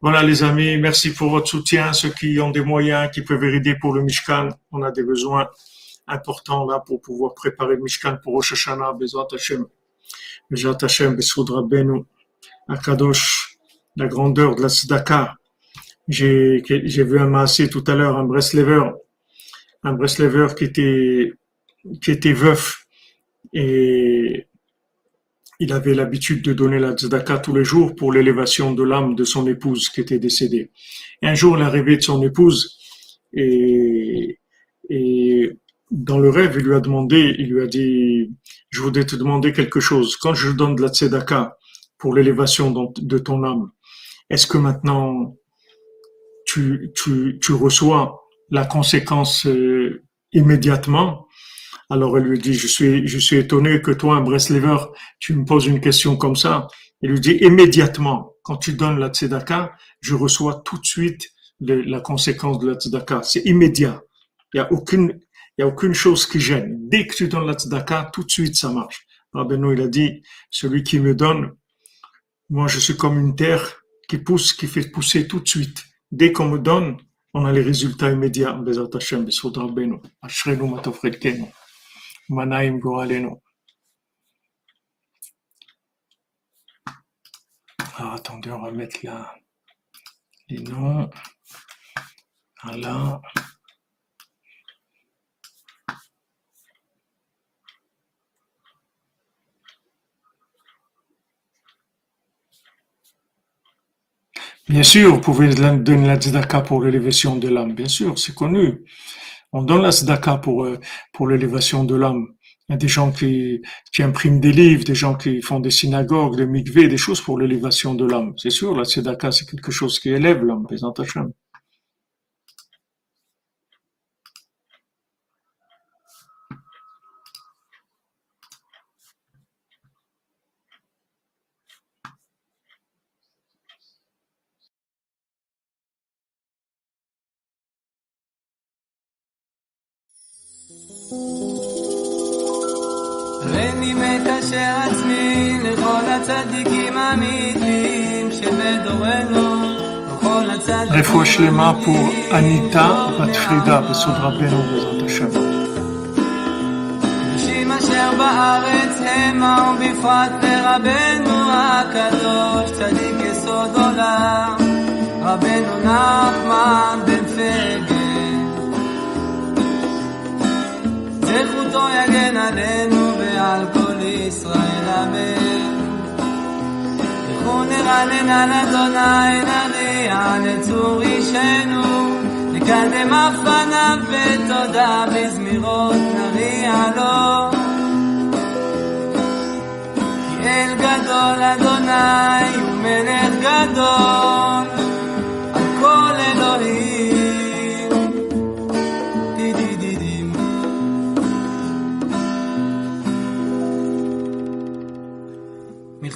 Voilà les amis, merci pour votre soutien. Ceux qui ont des moyens, qui peuvent aider pour le Mishkan, on a des besoins importants là pour pouvoir préparer le Mishkan pour Rosh Hashanah, Bezrat Hashem. Bezrat Hashem, Besrud Akadosh, la grandeur de la Tzedaka. J'ai vu un massé tout à l'heure, un Breslever, un Breslever qui était, qui était veuf et il avait l'habitude de donner la tzedaka tous les jours pour l'élévation de l'âme de son épouse qui était décédée. Un jour, l'arrivée de son épouse, et, et dans le rêve, il lui a demandé, il lui a dit, je voudrais te demander quelque chose. Quand je donne de la tzedaka pour l'élévation de ton âme, est-ce que maintenant tu, tu, tu reçois la conséquence euh, immédiatement? Alors elle lui dit, je suis, je suis étonné que toi, un Breslever, tu me poses une question comme ça. Il lui dit, immédiatement, quand tu donnes la tzedaka, je reçois tout de suite la conséquence de la tzedaka. C'est immédiat. Il n'y a aucune, il y a aucune chose qui gêne. Dès que tu donnes la tzedaka, tout de suite, ça marche. Rabbeinu, il a dit, celui qui me donne, moi, je suis comme une terre qui pousse, qui fait pousser tout de suite. Dès qu'on me donne, on a les résultats immédiats. Manaim Goaleno. Alors, attendez, on va mettre là les noms. Voilà. Bien sûr, vous pouvez donner la tzedaka pour l'élévation de l'âme. Bien sûr, c'est connu. On donne la tzedaka pour, euh, pour l'élévation de l'âme. Il y a des gens qui, qui impriment des livres, des gens qui font des synagogues, des mikveh, des choses pour l'élévation de l'âme. C'est sûr, la tzedaka, c'est quelque chose qui élève l'âme, Hachem. רפואה שלמה pour Anita בת פרידה בסוד רבנו בעזרת השם. אנשים אשר בארץ המה ובפרט לרבנו הקדוש צדיק יסוד עולם רבנו נחמן בן פגל זכותו יגן עלינו ועל כל ישראל אמן. לכו נרנן על אדוני נריע לצור אישנו. נקדם אף פניו בתודה בזמירות נריע לו. כי אל גדול אדוני הוא מלך גדול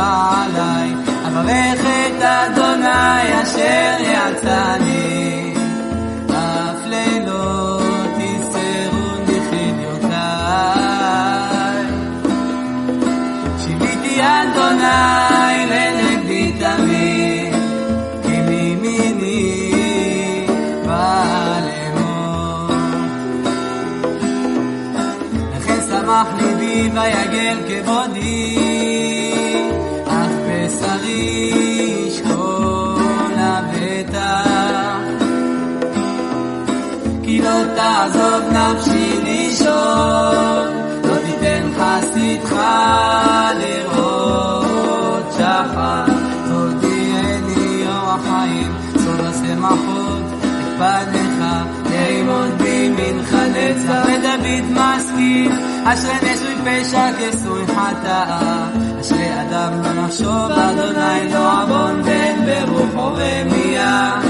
עליי אברך את אדוני אשר יצאני אף לילות יסרו נחיליותיי שיביתי אדוני ויגל כבודי, אך בשרי ישכון לבטח. כי לא תעזוב נפשי לישון, לא תיתן חסידך לראות שחר. תודיעני אור החיים, סוד השמחות, את פניך, יעמוד בי מנחה נצח. ודוד משכיל, אשרי נשוי פשע כסוי חטאה. אשרי אדם לא נחשוב, אדוני לא עוון, ואין ברוחו רמייה.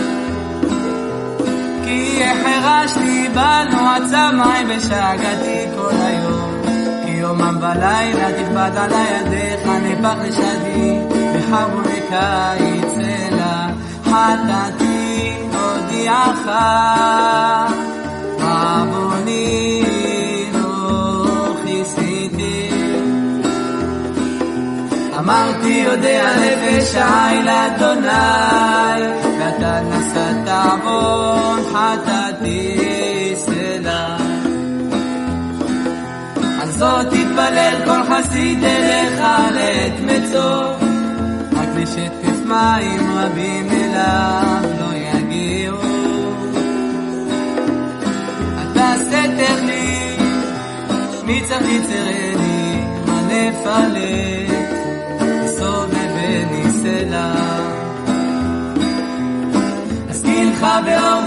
כי החרשתי בנו עצמי ושגעתי כל היום. כי יומם ולילה תכבד על ידיך נפח לשדי, בחרוני קיץ אלה חטאתי הודיעך. עווני אמרתי יודע נפש העין לאדוני, ואתה נשאת עוון חטאתי סלע. על זאת תתפלל כל חסיד אליך לעת מצוא, רק לשטף מים רבים אליו לא יגיעו. אתה סתר לי, שמי צריך יצרני, מה אז תלכה בעולם